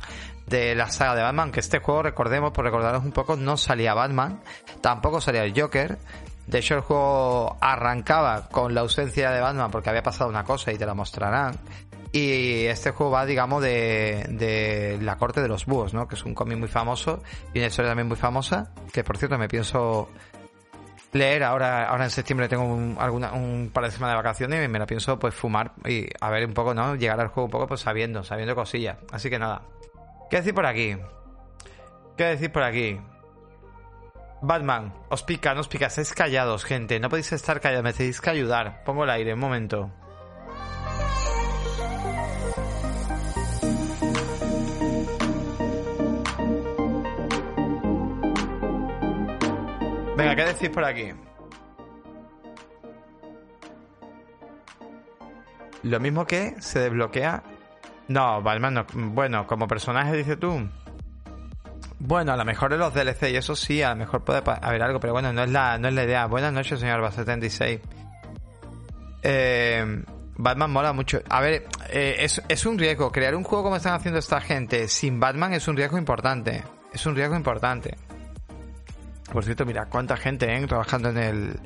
de la saga de Batman, que este juego, recordemos, por recordaros un poco, no salía Batman, tampoco salía el Joker. De hecho, el juego arrancaba con la ausencia de Batman porque había pasado una cosa y te la mostrarán. Y este juego va, digamos, de, de la corte de los búhos, ¿no? Que es un cómic muy famoso y una historia también muy famosa, que por cierto me pienso leer. Ahora ahora en septiembre tengo un, alguna, un par de semanas de vacaciones y me la pienso pues fumar y a ver un poco no llegar al juego un poco pues sabiendo sabiendo cosillas. Así que nada. Qué decir por aquí qué decir por aquí Batman os pica no os pica estáis callados gente. No podéis estar callados me tenéis que ayudar. Pongo el aire un momento Venga, ¿qué decís por aquí? Lo mismo que se desbloquea. No, Batman no. Bueno, como personaje, dice tú. Bueno, a lo mejor en los DLC y eso sí, a lo mejor puede haber algo, pero bueno, no es la, no es la idea. Buenas noches, señor Ba76. Eh, Batman mola mucho. A ver, eh, es, es un riesgo. Crear un juego como están haciendo esta gente sin Batman es un riesgo importante. Es un riesgo importante. Por cierto, mira cuánta gente, ¿eh? Trabajando en el.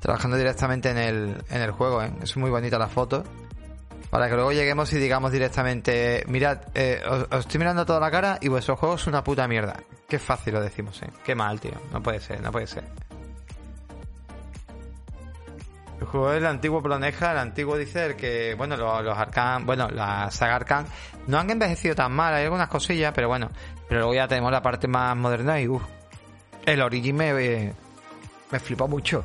Trabajando directamente en el, en el juego, ¿eh? Es muy bonita la foto. Para que luego lleguemos y digamos directamente, mirad, eh, os, estoy mirando toda la cara y vuestro juego es una puta mierda. Qué fácil lo decimos, ¿eh? Qué mal, tío. No puede ser, no puede ser. El juego es el antiguo Proneja, el antiguo dice el que, bueno, los, los Arcan, bueno, la saga Arcan no han envejecido tan mal, hay algunas cosillas, pero bueno, pero luego ya tenemos la parte más moderna y uff, el Origin me, me flipó mucho.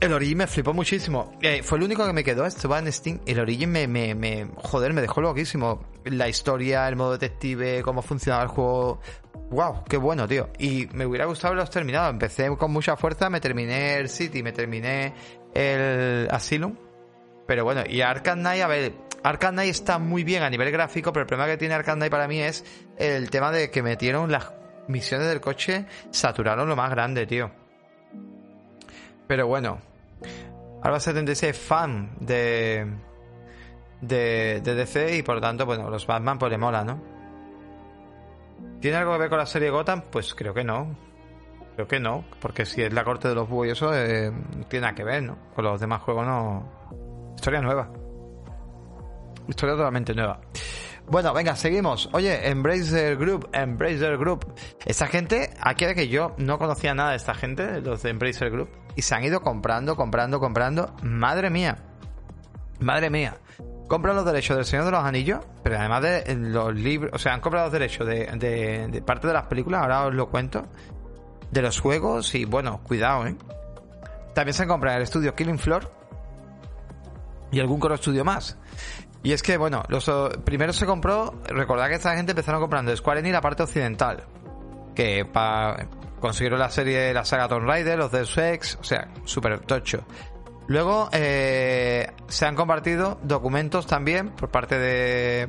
El Origin me flipó muchísimo. Eh, fue el único que me quedó. Esto va en Steam. El Origin me, me, me, Joder, me dejó loquísimo. La historia, el modo detective, cómo funcionaba el juego. ¡Wow! ¡Qué bueno, tío! Y me hubiera gustado haberlos terminado. Empecé con mucha fuerza, me terminé el City, me terminé el Asylum. Pero bueno, y Arkham Knight, a ver, Arkham Knight está muy bien a nivel gráfico, pero el problema que tiene Arkham Knight para mí es el tema de que metieron las misiones del coche saturaron lo más grande, tío. Pero bueno. Alba 76 fan de, de, DC y por lo tanto, bueno, los Batman pues le mola, ¿no? ¿Tiene algo que ver con la serie Gotham? Pues creo que no. Creo que no, porque si es la corte de los búhos eso, eh, tiene nada que ver, ¿no? Con los demás juegos no. Historia nueva. Historia totalmente nueva. Bueno, venga, seguimos. Oye, Embracer Group, Embracer Group. Esta gente, aquí de que yo no conocía nada de esta gente, los de Embracer Group, y se han ido comprando, comprando, comprando. Madre mía. Madre mía. Compran los derechos del Señor de los Anillos, pero además de los libros, o sea, han comprado los derechos de, parte de las películas, ahora os lo cuento, de los juegos y bueno, cuidado, ¿eh? También se han comprado el estudio Killing Floor y algún coro estudio más. Y es que, bueno, los, primero se compró, recordad que esta gente empezaron comprando Square Enix la parte occidental, que para consiguieron la serie, la saga Tomb Raider, los Deus Ex, o sea, súper tocho. Luego eh, se han compartido documentos también por parte de,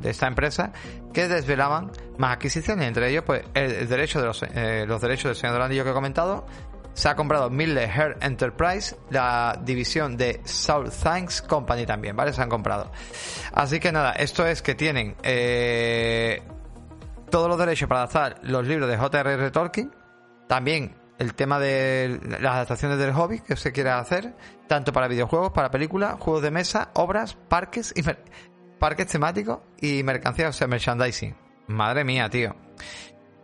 de, esta empresa que desvelaban más adquisiciones, entre ellos pues el, derecho de los, eh, los derechos del señor Dolandillo que he comentado. Se ha comprado Miller Hair Enterprise, la división de South Thanks Company también, ¿vale? Se han comprado. Así que nada, esto es que tienen eh, todos los derechos para adaptar los libros de J.R.R. Tolkien, también el tema de las adaptaciones del hobby que se quiere hacer, tanto para videojuegos, para películas, juegos de mesa, obras, parques y parques temáticos y mercancías, o sea, merchandising. Madre mía, tío.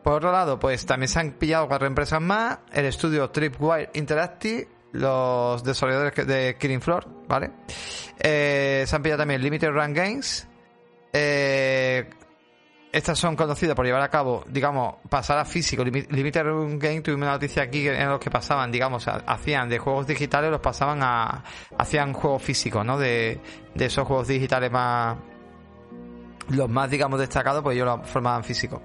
Por otro lado, pues también se han pillado cuatro empresas más, el estudio Tripwire Interactive, los desarrolladores de Killing Floor, ¿vale? Eh, se han pillado también Limited Run Games, eh, estas son conocidas por llevar a cabo, digamos, pasar a físico. Limited Run Game, tuvimos una noticia aquí en los que pasaban, digamos, hacían de juegos digitales, los pasaban a. hacían juegos físicos, ¿no? De esos juegos digitales más. Los más, digamos, destacados, pues ellos los formaban físicos.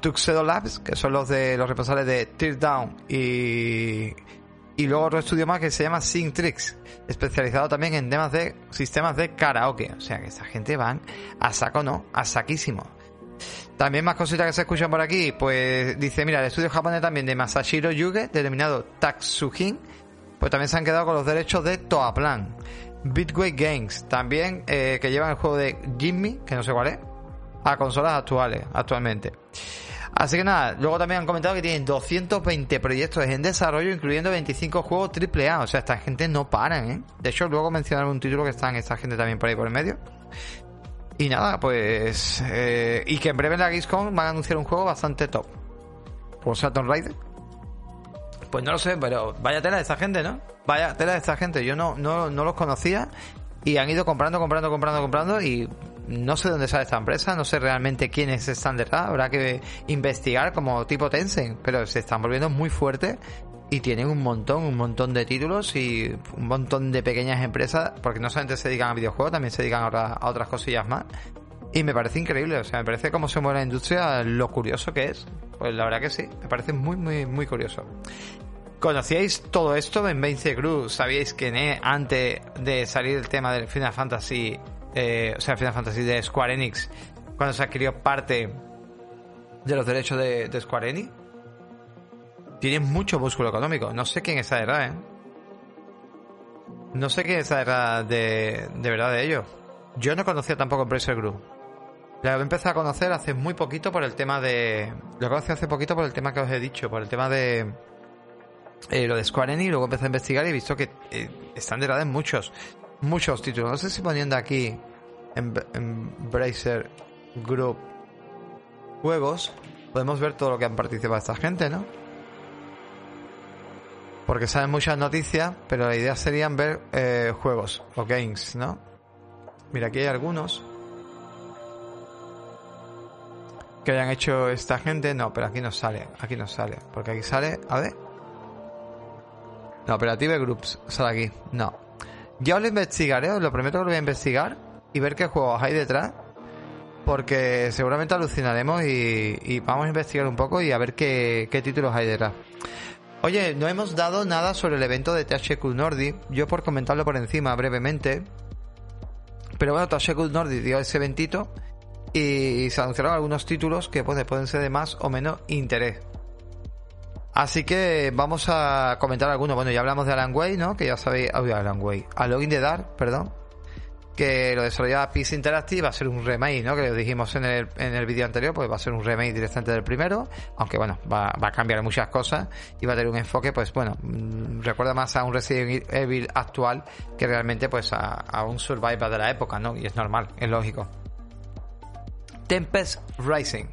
Tuxedo Labs, que son los de los responsables de Teardown y. Y luego otro estudio más que se llama Tricks, especializado también en temas de sistemas de karaoke. O sea que esa gente van a saco, ¿no? A saquísimo. También más cositas que se escuchan por aquí, pues dice, mira, el estudio japonés también de Masashiro Yuge, denominado Tatsujin, pues también se han quedado con los derechos de Toaplan. Bitway Games, también eh, que llevan el juego de Jimmy, que no sé cuál es, a consolas actuales, actualmente. Así que nada, luego también han comentado que tienen 220 proyectos en desarrollo, incluyendo 25 juegos AAA. O sea, esta gente no paran, ¿eh? De hecho, luego mencionaron un título que están esta gente también por ahí por el medio. Y nada, pues. Eh, y que en breve en la Gamescom van a anunciar un juego bastante top. ¿Por Saturn Raider? Pues no lo sé, pero vaya tela de esta gente, ¿no? Vaya tela de esta gente. Yo no, no, no los conocía y han ido comprando, comprando, comprando, comprando y no sé dónde sale esta empresa, no sé realmente quiénes están detrás, habrá que investigar como tipo Tencent, pero se están volviendo muy fuertes y tienen un montón, un montón de títulos y un montón de pequeñas empresas, porque no solamente se dedican a videojuegos, también se dedican a, otras cosillas más. Y me parece increíble, o sea, me parece cómo se mueve la industria, lo curioso que es. Pues la verdad que sí, me parece muy, muy, muy curioso. ¿Conocíais todo esto en Vence Cruz? ¿Sabíais que antes de salir el tema del Final Fantasy, eh, o sea, Final Fantasy de Square Enix, cuando se adquirió parte de los derechos de, Square Enix? Tiene mucho músculo económico. No sé quién es detrás, ¿eh? No sé quién es detrás de, de verdad de ellos. Yo no conocía tampoco Embracer Group. He empezado a conocer hace muy poquito por el tema de... Lo conocí hace poquito por el tema que os he dicho, por el tema de... Eh, lo de Square Enix, luego empecé a investigar y he visto que eh, están de muchos, muchos títulos. No sé si poniendo aquí en Embracer Group juegos, podemos ver todo lo que han participado esta gente, ¿no? Porque saben muchas noticias, pero la idea sería ver eh, juegos o games, ¿no? Mira, aquí hay algunos que hayan hecho esta gente. No, pero aquí no sale. Aquí no sale. Porque aquí sale. A ver. No, Operative Groups sale aquí. No. Ya os lo investigaré, os lo prometo que lo voy a investigar y ver qué juegos hay detrás. Porque seguramente alucinaremos y, vamos a investigar un poco y a ver qué, qué títulos hay detrás. Oye, no hemos dado nada sobre el evento de THQ Nordic. Yo por comentarlo por encima brevemente. Pero bueno, THQ Nordic dio ese eventito y se anunciaron algunos títulos que pues, pueden ser de más o menos interés. Así que vamos a comentar algunos. Bueno, ya hablamos de Alan Way, ¿no? Que ya sabéis. Oh, Alan Way. A Login the Dark, perdón que lo desarrollaba Peace Interactive, va a ser un remake, ¿no? Que lo dijimos en el, en el vídeo anterior, pues va a ser un remake directamente del primero, aunque bueno, va, va, a cambiar muchas cosas y va a tener un enfoque, pues bueno, mm, recuerda más a un Resident Evil actual que realmente pues a, a un Survivor de la época, ¿no? Y es normal, es lógico. Tempest Rising.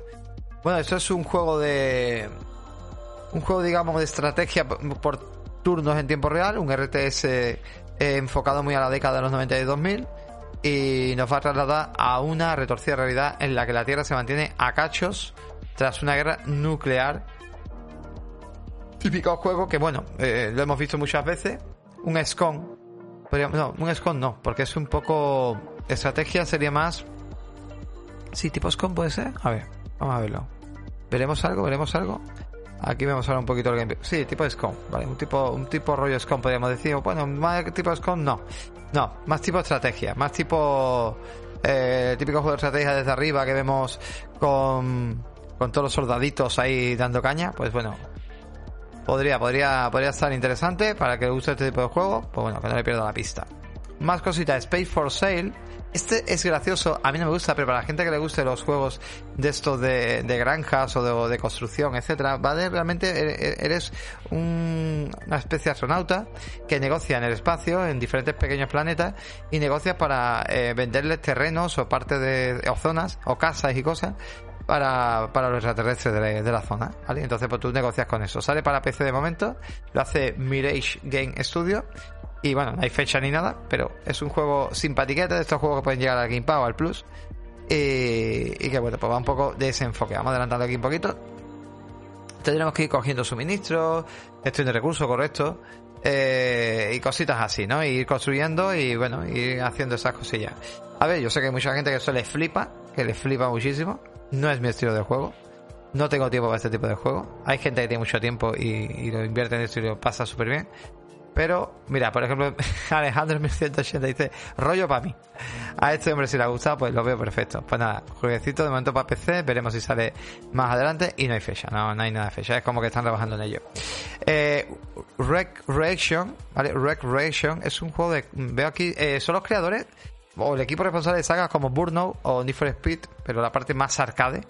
Bueno, esto es un juego de... Un juego, digamos, de estrategia por turnos en tiempo real, un RTS eh, enfocado muy a la década de los 90 y 2000 y nos va a trasladar a una retorcida realidad en la que la Tierra se mantiene a cachos tras una guerra nuclear. Típico juego que, bueno, eh, lo hemos visto muchas veces. Un SCON. No, un SCON no, porque es un poco Estrategia sería más... Sí, tipo SCOM puede ser. A ver, vamos a verlo. ¿Veremos algo? ¿Veremos algo? Aquí vemos ahora un poquito el gameplay. Sí, tipo SCOM, ¿vale? Un tipo, un tipo rollo SCOM, podríamos decir. Bueno, más tipo SCOM, no. No, más tipo estrategia, más tipo... Eh, típico juego de estrategia desde arriba que vemos con, con todos los soldaditos ahí dando caña. Pues bueno, podría, podría, podría estar interesante para que guste este tipo de juego. Pues bueno, que no le pierda la pista. Más cositas, Space for Sale este es gracioso, a mí no me gusta, pero para la gente que le guste los juegos de estos de, granjas o de, construcción, etcétera, va de realmente e, e, eres una especie de astronauta que negocia en el espacio, en diferentes pequeños planetas, y negocia para eh, venderles terrenos o parte de, o zonas, o casas y cosas, para, para los extraterrestres de, de, la zona, ¿vale? Entonces, pues tú negocias con eso. Sale para PC de momento, lo hace Mirage Game Studio y bueno, no hay fecha ni nada, pero es un juego simpatiquete de estos juegos que pueden llegar al Game Pass o al Plus. Y, que bueno, pues va un poco de ese enfoque. Vamos adelantando aquí un poquito. Tendremos que ir cogiendo suministros, gestión de recursos correcto. Eh, y cositas así, ¿no? ir construyendo y bueno, ir haciendo esas cosillas. A ver, yo sé que hay mucha gente que eso les flipa, que les flipa muchísimo. No es mi estilo de juego. No tengo tiempo para este tipo de juego. Hay gente que tiene mucho tiempo y, y lo invierte en esto y lo pasa súper bien. Pero, mira, por ejemplo, Alejandro 1180 dice, rollo para mí. A este hombre si le ha gustado, pues lo veo perfecto. Pues nada, jueguecito de momento para PC, veremos si sale más adelante y no hay fecha, no, no hay nada de fecha, es como que están trabajando en ello. Eh, Rec Reaction, ¿vale? Rec Reaction es un juego de, veo aquí, eh, son los creadores o el equipo responsable de sagas como Burnout o Need for Speed, pero la parte más arcade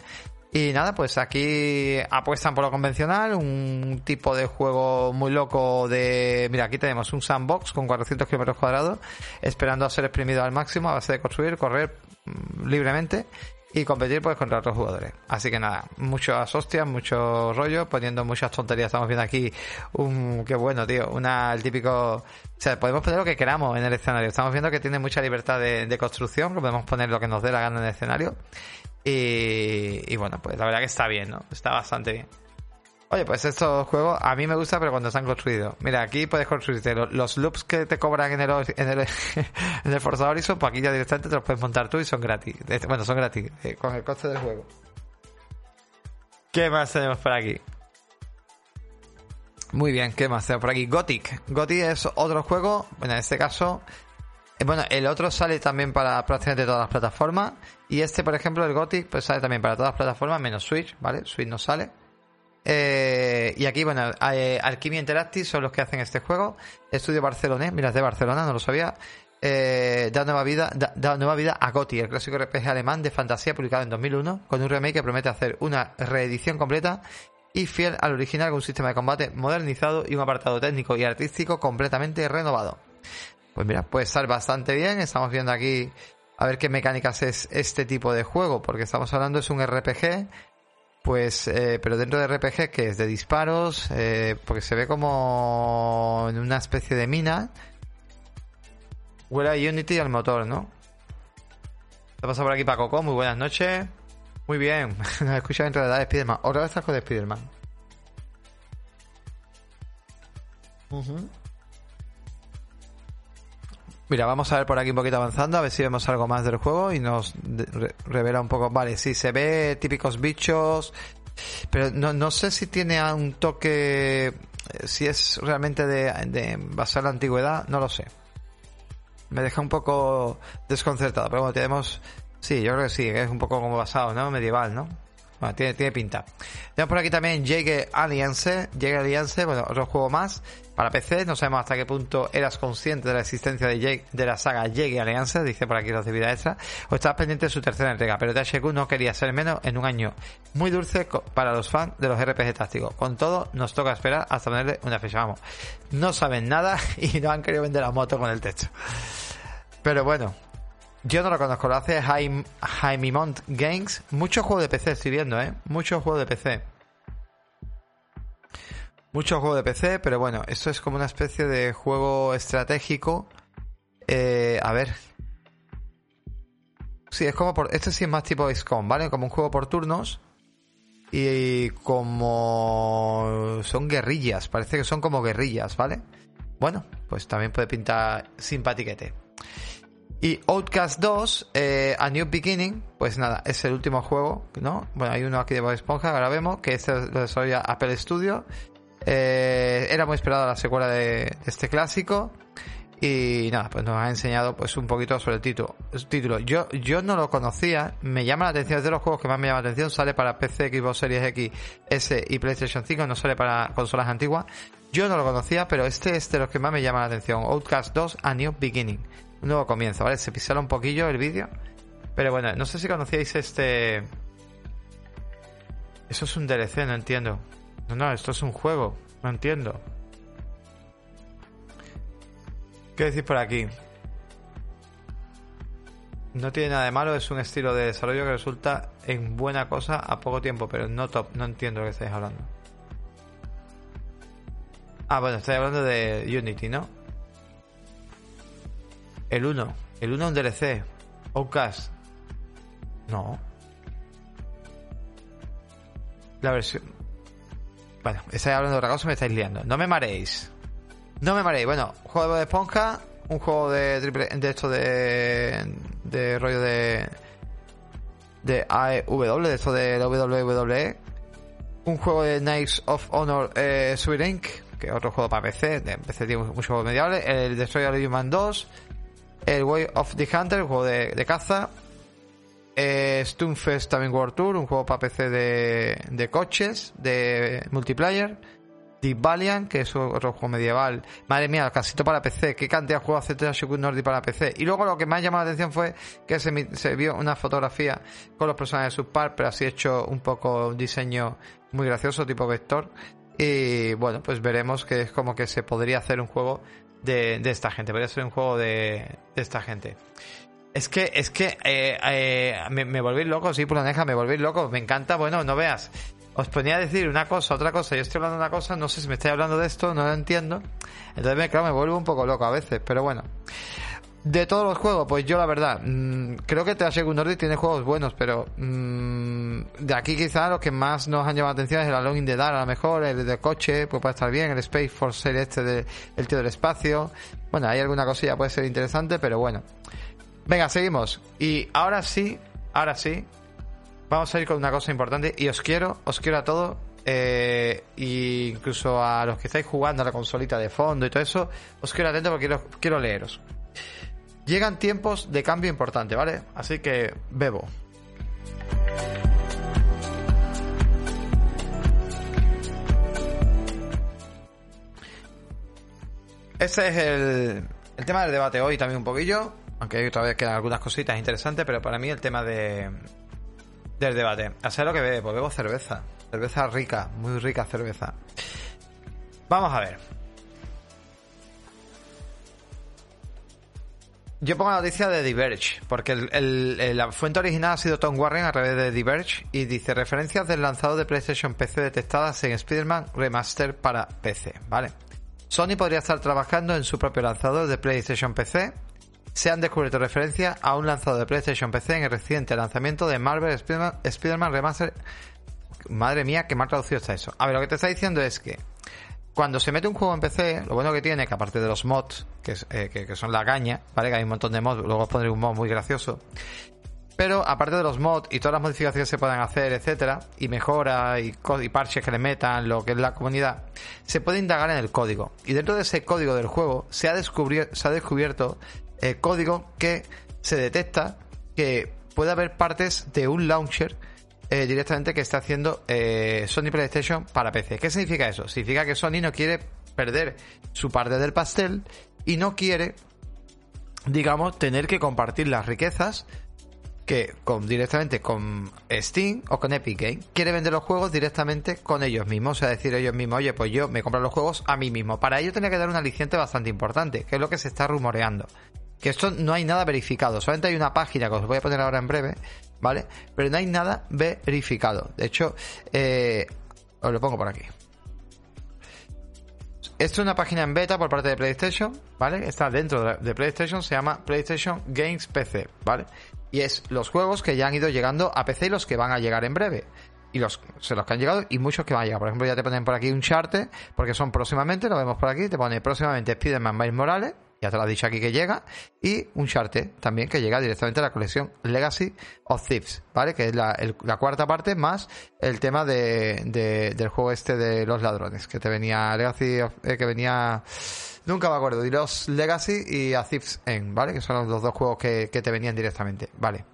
y nada, pues aquí apuestan por lo convencional, un tipo de juego muy loco de... Mira, aquí tenemos un sandbox con 400 kilómetros cuadrados, esperando a ser exprimido al máximo a base de construir, correr mm, libremente y competir pues contra otros jugadores. Así que nada, muchas hostias, mucho rollo, poniendo muchas tonterías. Estamos viendo aquí un, qué bueno, tío, una, el típico, o sea, podemos poner lo que queramos en el escenario. Estamos viendo que tiene mucha libertad de, de construcción, que podemos poner lo que nos dé la gana en el escenario. Y, bueno, pues la verdad que está bien, ¿no? Está bastante bien. Oye, pues estos juegos a mí me gusta, pero cuando están construidos. Mira, aquí puedes construirte los, loops que te cobran en el, en el, en el Forza Horizon, pues aquí ya directamente te los puedes montar tú y son gratis. Bueno, son gratis, eh, con el coste del juego. ¿Qué más tenemos por aquí? Muy bien, ¿qué más tenemos por aquí? Gothic. Gothic es otro juego, bueno, en este caso eh, bueno, el otro sale también para prácticamente todas las plataformas. Y este, por ejemplo, el Gothic, pues sale también para todas las plataformas, menos Switch, ¿vale? Switch no sale. Eh, y aquí, bueno, eh, Alchemy Interactive son los que hacen este juego. Estudio Barcelona, mira, es de Barcelona, no lo sabía. da nueva vida da, nueva vida a Gothic, el clásico RPG alemán de fantasía publicado en 2001, con un remake que promete hacer una reedición completa y fiel al original con un sistema de combate modernizado y un apartado técnico y artístico completamente renovado. Pues mira, puede estar bastante bien. Estamos viendo aquí a ver qué mecánicas es este tipo de juego, porque estamos hablando es un RPG, pues, eh, pero dentro de RPG que es de disparos, eh, porque se ve como en una especie de mina. Huele a Unity al motor, ¿no? ¿Qué pasa por aquí Paco? Muy buenas noches. Muy bien, nos escucha dentro de la de Spiderman. Otra vez estás con Spiderman. Mira, vamos a ver por aquí un poquito avanzando, a ver si vemos algo más del juego y nos revela un poco. Vale, sí, se ve típicos bichos, pero no, no sé si tiene un toque, eh, si es realmente de, de basar la antigüedad, no lo sé. Me deja un poco desconcertado, pero bueno, tenemos, sí, yo creo que sí, es un poco como basado, ¿no? Medieval, ¿no? Bueno, tiene, tiene pinta. Tenemos por aquí también Jäger Alliance. Jäger Alliance, bueno, otro juego más para PC. No sabemos hasta qué punto eras consciente de la existencia de, de la saga Jäger Alliance, dice por aquí los de vida extra, o estabas pendiente de su tercera entrega. Pero THQ no quería ser menos en un año muy dulce para los fans de los RPG tácticos. Con todo, nos toca esperar hasta ponerle una fecha. Vamos, no saben nada y no han querido vender la moto con el techo. Pero bueno, yo no lo conozco, lo hace Jaime Mont Games. Muchos juegos de PC estoy viendo, ¿eh? Muchos juegos de PC. Muchos juegos de PC, pero bueno, esto es como una especie de juego estratégico. Eh, a ver. Sí, es como por. Este sí es más tipo XCOM, ¿vale? Como un juego por turnos. Y como. Son guerrillas, parece que son como guerrillas, ¿vale? Bueno, pues también puede pintar simpatiquete. Y Outcast 2, eh, A New Beginning, pues nada, es el último juego, ¿no? Bueno, hay uno aquí de Bob Esponja, ahora vemos, que este lo desarrolla Apple Studio. Eh, era muy esperada la secuela de este clásico. Y nada, pues nos ha enseñado pues un poquito sobre el título. título. Yo, yo no lo conocía, me llama la atención, es de los juegos que más me llama la atención, sale para PC, Xbox Series X, S y PlayStation 5, no sale para consolas antiguas. Yo no lo conocía, pero este es de los que más me llama la atención. Outcast 2, A New Beginning. Un nuevo comienzo, ¿vale? Se pisala un poquillo el vídeo. Pero bueno, no sé si conocíais este... Eso es un DLC, no entiendo. No, no, esto es un juego, no entiendo. ¿Qué decir por aquí? No tiene nada de malo, es un estilo de desarrollo que resulta en buena cosa a poco tiempo, pero no top. No entiendo lo que estáis hablando. Ah, bueno, estáis hablando de Unity, ¿no? El 1. El 1 es un DLC. Outcast. No. La versión. Bueno, estáis hablando de otra cosa, me estáis liando. No me mareéis. No me mareéis. Bueno, juego de esponja, un juego de triple, de esto de, de rollo de de AEW, de esto de WWE. Un juego de Knights of Honor eh, Inc., que es otro juego para PC, de PC tiene muchos juegos mediables. El Destroyer Human 2. El Way of the Hunter, un juego de caza. Eh, Stunfest también World Tour, un juego para PC de, de coches, de multiplayer. Deep Valiant, que es otro juego medieval. Madre mía, casito para PC. ¿Qué cantidad de juegos hace Shogun Nordi para PC? Y luego lo que más llamó la atención fue que se, vio una fotografía con los personajes de par, pero así hecho un poco un diseño muy gracioso, tipo vector. Y bueno, pues veremos que es como que se podría hacer un juego de, esta gente. Podría ser un juego de, esta gente. Es que, es que eh, eh, me, volví loco, sí, Pulaneja, me volví loco. Me encanta, bueno, no veas os ponía a decir una cosa, otra cosa, yo estoy hablando de una cosa, no sé si me estáis hablando de esto, no lo entiendo. Entonces, me, claro, me vuelvo un poco loco a veces, pero bueno. De todos los juegos, pues yo la verdad, mmm, creo que Team Nordic tiene juegos buenos, pero mmm, de aquí quizá los que más nos han llamado la atención es el Alone in the Dark, a lo mejor, el de coche, pues puede estar bien, el Space Force este de el tío del espacio. Bueno, hay alguna cosilla puede ser interesante, pero bueno. Venga, seguimos. Y ahora sí, ahora sí, vamos a ir con una cosa importante y os quiero, os quiero a todos, eh, incluso a los que estáis jugando a la consolita de fondo y todo eso, os quiero atento porque quiero, leeros. Llegan tiempos de cambio importante, ¿vale? Así que bebo. Ese es el, el tema del debate hoy también un poquillo, aunque todavía quedan algunas cositas interesantes, pero para mí el tema de, del debate. A saber lo que pues bebo cerveza. Cerveza rica, muy rica cerveza. Vamos a ver. Yo pongo la noticia de Diverge, porque la fuente original ha sido Tom Warren a través de Diverge y dice referencias del lanzado de PlayStation PC detectadas en Spider-Man Remaster para PC, ¿vale? Sony podría estar trabajando en su propio lanzador de PlayStation PC se han descubierto referencias a un lanzado de PlayStation PC en el reciente lanzamiento de Marvel Spider-Man Remaster. Madre mía, qué mal traducido está eso. A ver, lo que te está diciendo es que cuando se mete un juego en PC, lo bueno que tiene, que aparte de los mods, que, eh, son la caña, ¿vale? Que hay un montón de mods, luego os pondré un mod muy gracioso. Pero aparte de los mods y todas las modificaciones que se puedan hacer, etcétera, y mejora y, y, parches que le metan, lo que es la comunidad, se puede indagar en el código. Y dentro de ese código del juego se ha, se ha descubierto el código que se detecta que puede haber partes de un launcher eh, directamente que está haciendo eh, Sony PlayStation para PC. ¿Qué significa eso? Significa que Sony no quiere perder su parte del pastel y no quiere, digamos, tener que compartir las riquezas que con, directamente con Steam o con Epic Game quiere vender los juegos directamente con ellos mismos, o sea, decir ellos mismos, oye, pues yo me compro los juegos a mí mismo. Para ello tenía que dar un aliciente bastante importante, que es lo que se está rumoreando que esto no hay nada verificado, solamente hay una página que os voy a poner ahora en breve, ¿vale? Pero no hay nada verificado. De hecho, eh, os lo pongo por aquí. Esto es una página en beta por parte de PlayStation, ¿vale? Está dentro de PlayStation, se llama PlayStation Games PC, ¿vale? Y es los juegos que ya han ido llegando a PC y los que van a llegar en breve. Y los, se los que han llegado y muchos que van a llegar. Por ejemplo, ya te ponen por aquí un charte, porque son próximamente, lo vemos por aquí, te pone próximamente Spider-Man Morales, ya te lo he dicho aquí que llega, y un Uncharted también que llega directamente a la colección Legacy of Thieves, ¿vale? Que es la, cuarta parte más el tema de, del juego este de los ladrones, que te venía Legacy, eh, que venía... Nunca me acuerdo, de los Legacy y a Thieves End, ¿vale? Que son los dos juegos que, que te venían directamente, ¿vale?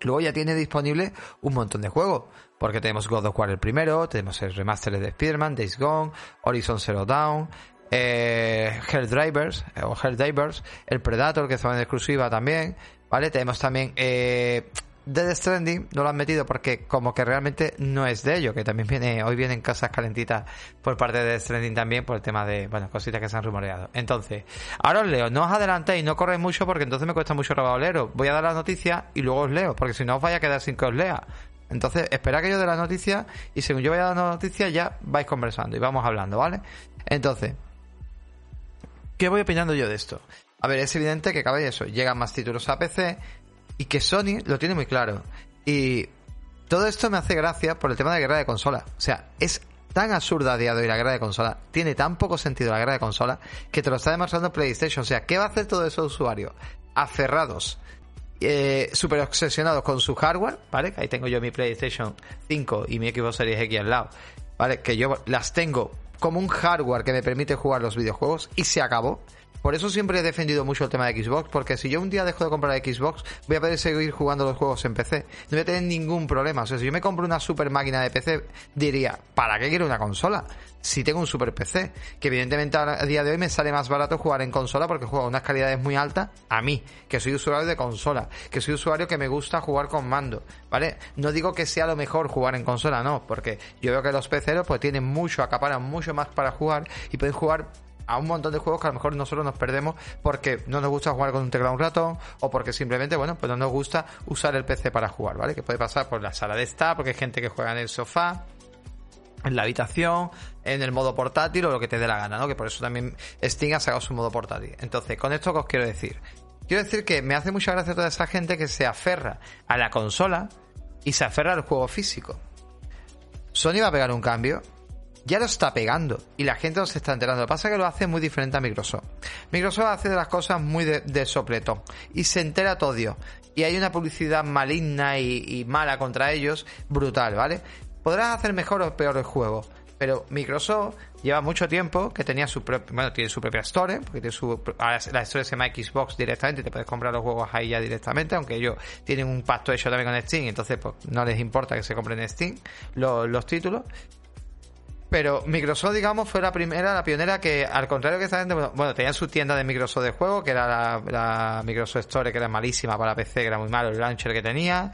Luego ya tiene disponible un montón de juegos. Porque tenemos God of War el primero, tenemos el remaster de Spider-Man, Days Gone, Horizon Zero Dawn, eh, Drivers eh, o Drivers, el Predator que estaba en exclusiva también, ¿vale? Tenemos también eh, Dead Stranding, no lo han metido porque como que realmente no es de ello, que también viene, hoy vienen casas calentitas por parte de Dead Stranding también por el tema de, bueno, cositas que se han rumoreado. Entonces, ahora os leo, no os adelantéis, no corréis mucho porque entonces me cuesta mucho leeros. Voy a dar la noticia y luego os leo, porque si no os vaya a quedar sin que os lea. Entonces, espera que yo dé la noticia y según yo vaya dando la noticia ya vais conversando y vamos hablando, ¿vale? Entonces, ¿qué voy opinando yo de esto? A ver, es evidente que cada vez eso, llegan más títulos a PC y que Sony lo tiene muy claro. Y todo esto me hace gracia por el tema de guerra de consola. O sea, es tan absurda de hoy la guerra de consola, tiene tan poco sentido la guerra de consola, que te lo está demostrando PlayStation. O sea, ¿qué va a hacer todo eso usuarios? Aferrados eh, súper obsesionados con su hardware, ¿vale? Ahí tengo yo mi PlayStation 5 y mi Xbox Series X al lado, ¿vale? Que yo las tengo como un hardware que me permite jugar los videojuegos y se acabó. Por eso siempre he defendido mucho el tema de Xbox, porque si yo un día dejo de comprar Xbox, voy a poder seguir jugando los juegos en PC. No voy a tener ningún problema. O sea, si yo me compro una super máquina de PC, diría, ¿para qué quiero una consola? Si tengo un super PC, que evidentemente a día de hoy me sale más barato jugar en consola porque juego a unas calidades muy altas a mí, que soy usuario de consola, que soy usuario que me gusta jugar con mando, ¿vale? No digo que sea lo mejor jugar en consola, no, porque yo veo que los peceros pues tienen mucho, acaparan mucho más para jugar y pueden jugar a un montón de juegos que a lo mejor nosotros nos perdemos porque no nos gusta jugar con un teclado un ratón o porque simplemente, bueno, pues no nos gusta usar el PC para jugar, ¿vale? Que puede pasar por la sala de estar, porque hay gente que juega en el sofá, en la habitación, en el modo portátil o lo que te dé la gana, ¿no? Que por eso también Steam ha sacado su modo portátil. Entonces, con esto que os quiero decir. Quiero decir que me hace mucha gracia toda esa gente que se aferra a la consola y se aferra al juego físico. Sony va a pegar un cambio ya lo está pegando y la gente no se está enterando. Lo que pasa es que lo hace muy diferente a Microsoft. Microsoft hace de las cosas muy de, sopletón y se entera todo. Y hay una publicidad maligna y, mala contra ellos brutal, ¿vale? Podrás hacer mejor o peor el juego, pero Microsoft lleva mucho tiempo que tenía su propia, bueno, tiene su propia store, porque tiene su, la store se llama Xbox directamente, te puedes comprar los juegos ahí ya directamente, aunque ellos tienen un pacto hecho también con Steam, entonces pues, no les importa que se compren en Steam los, los títulos, pero Microsoft, digamos, fue la primera, la pionera que, al contrario que esta gente, bueno, tenía su tienda de Microsoft de juego, que era la, Microsoft Store, que era malísima para PC, que era muy malo el launcher que tenía.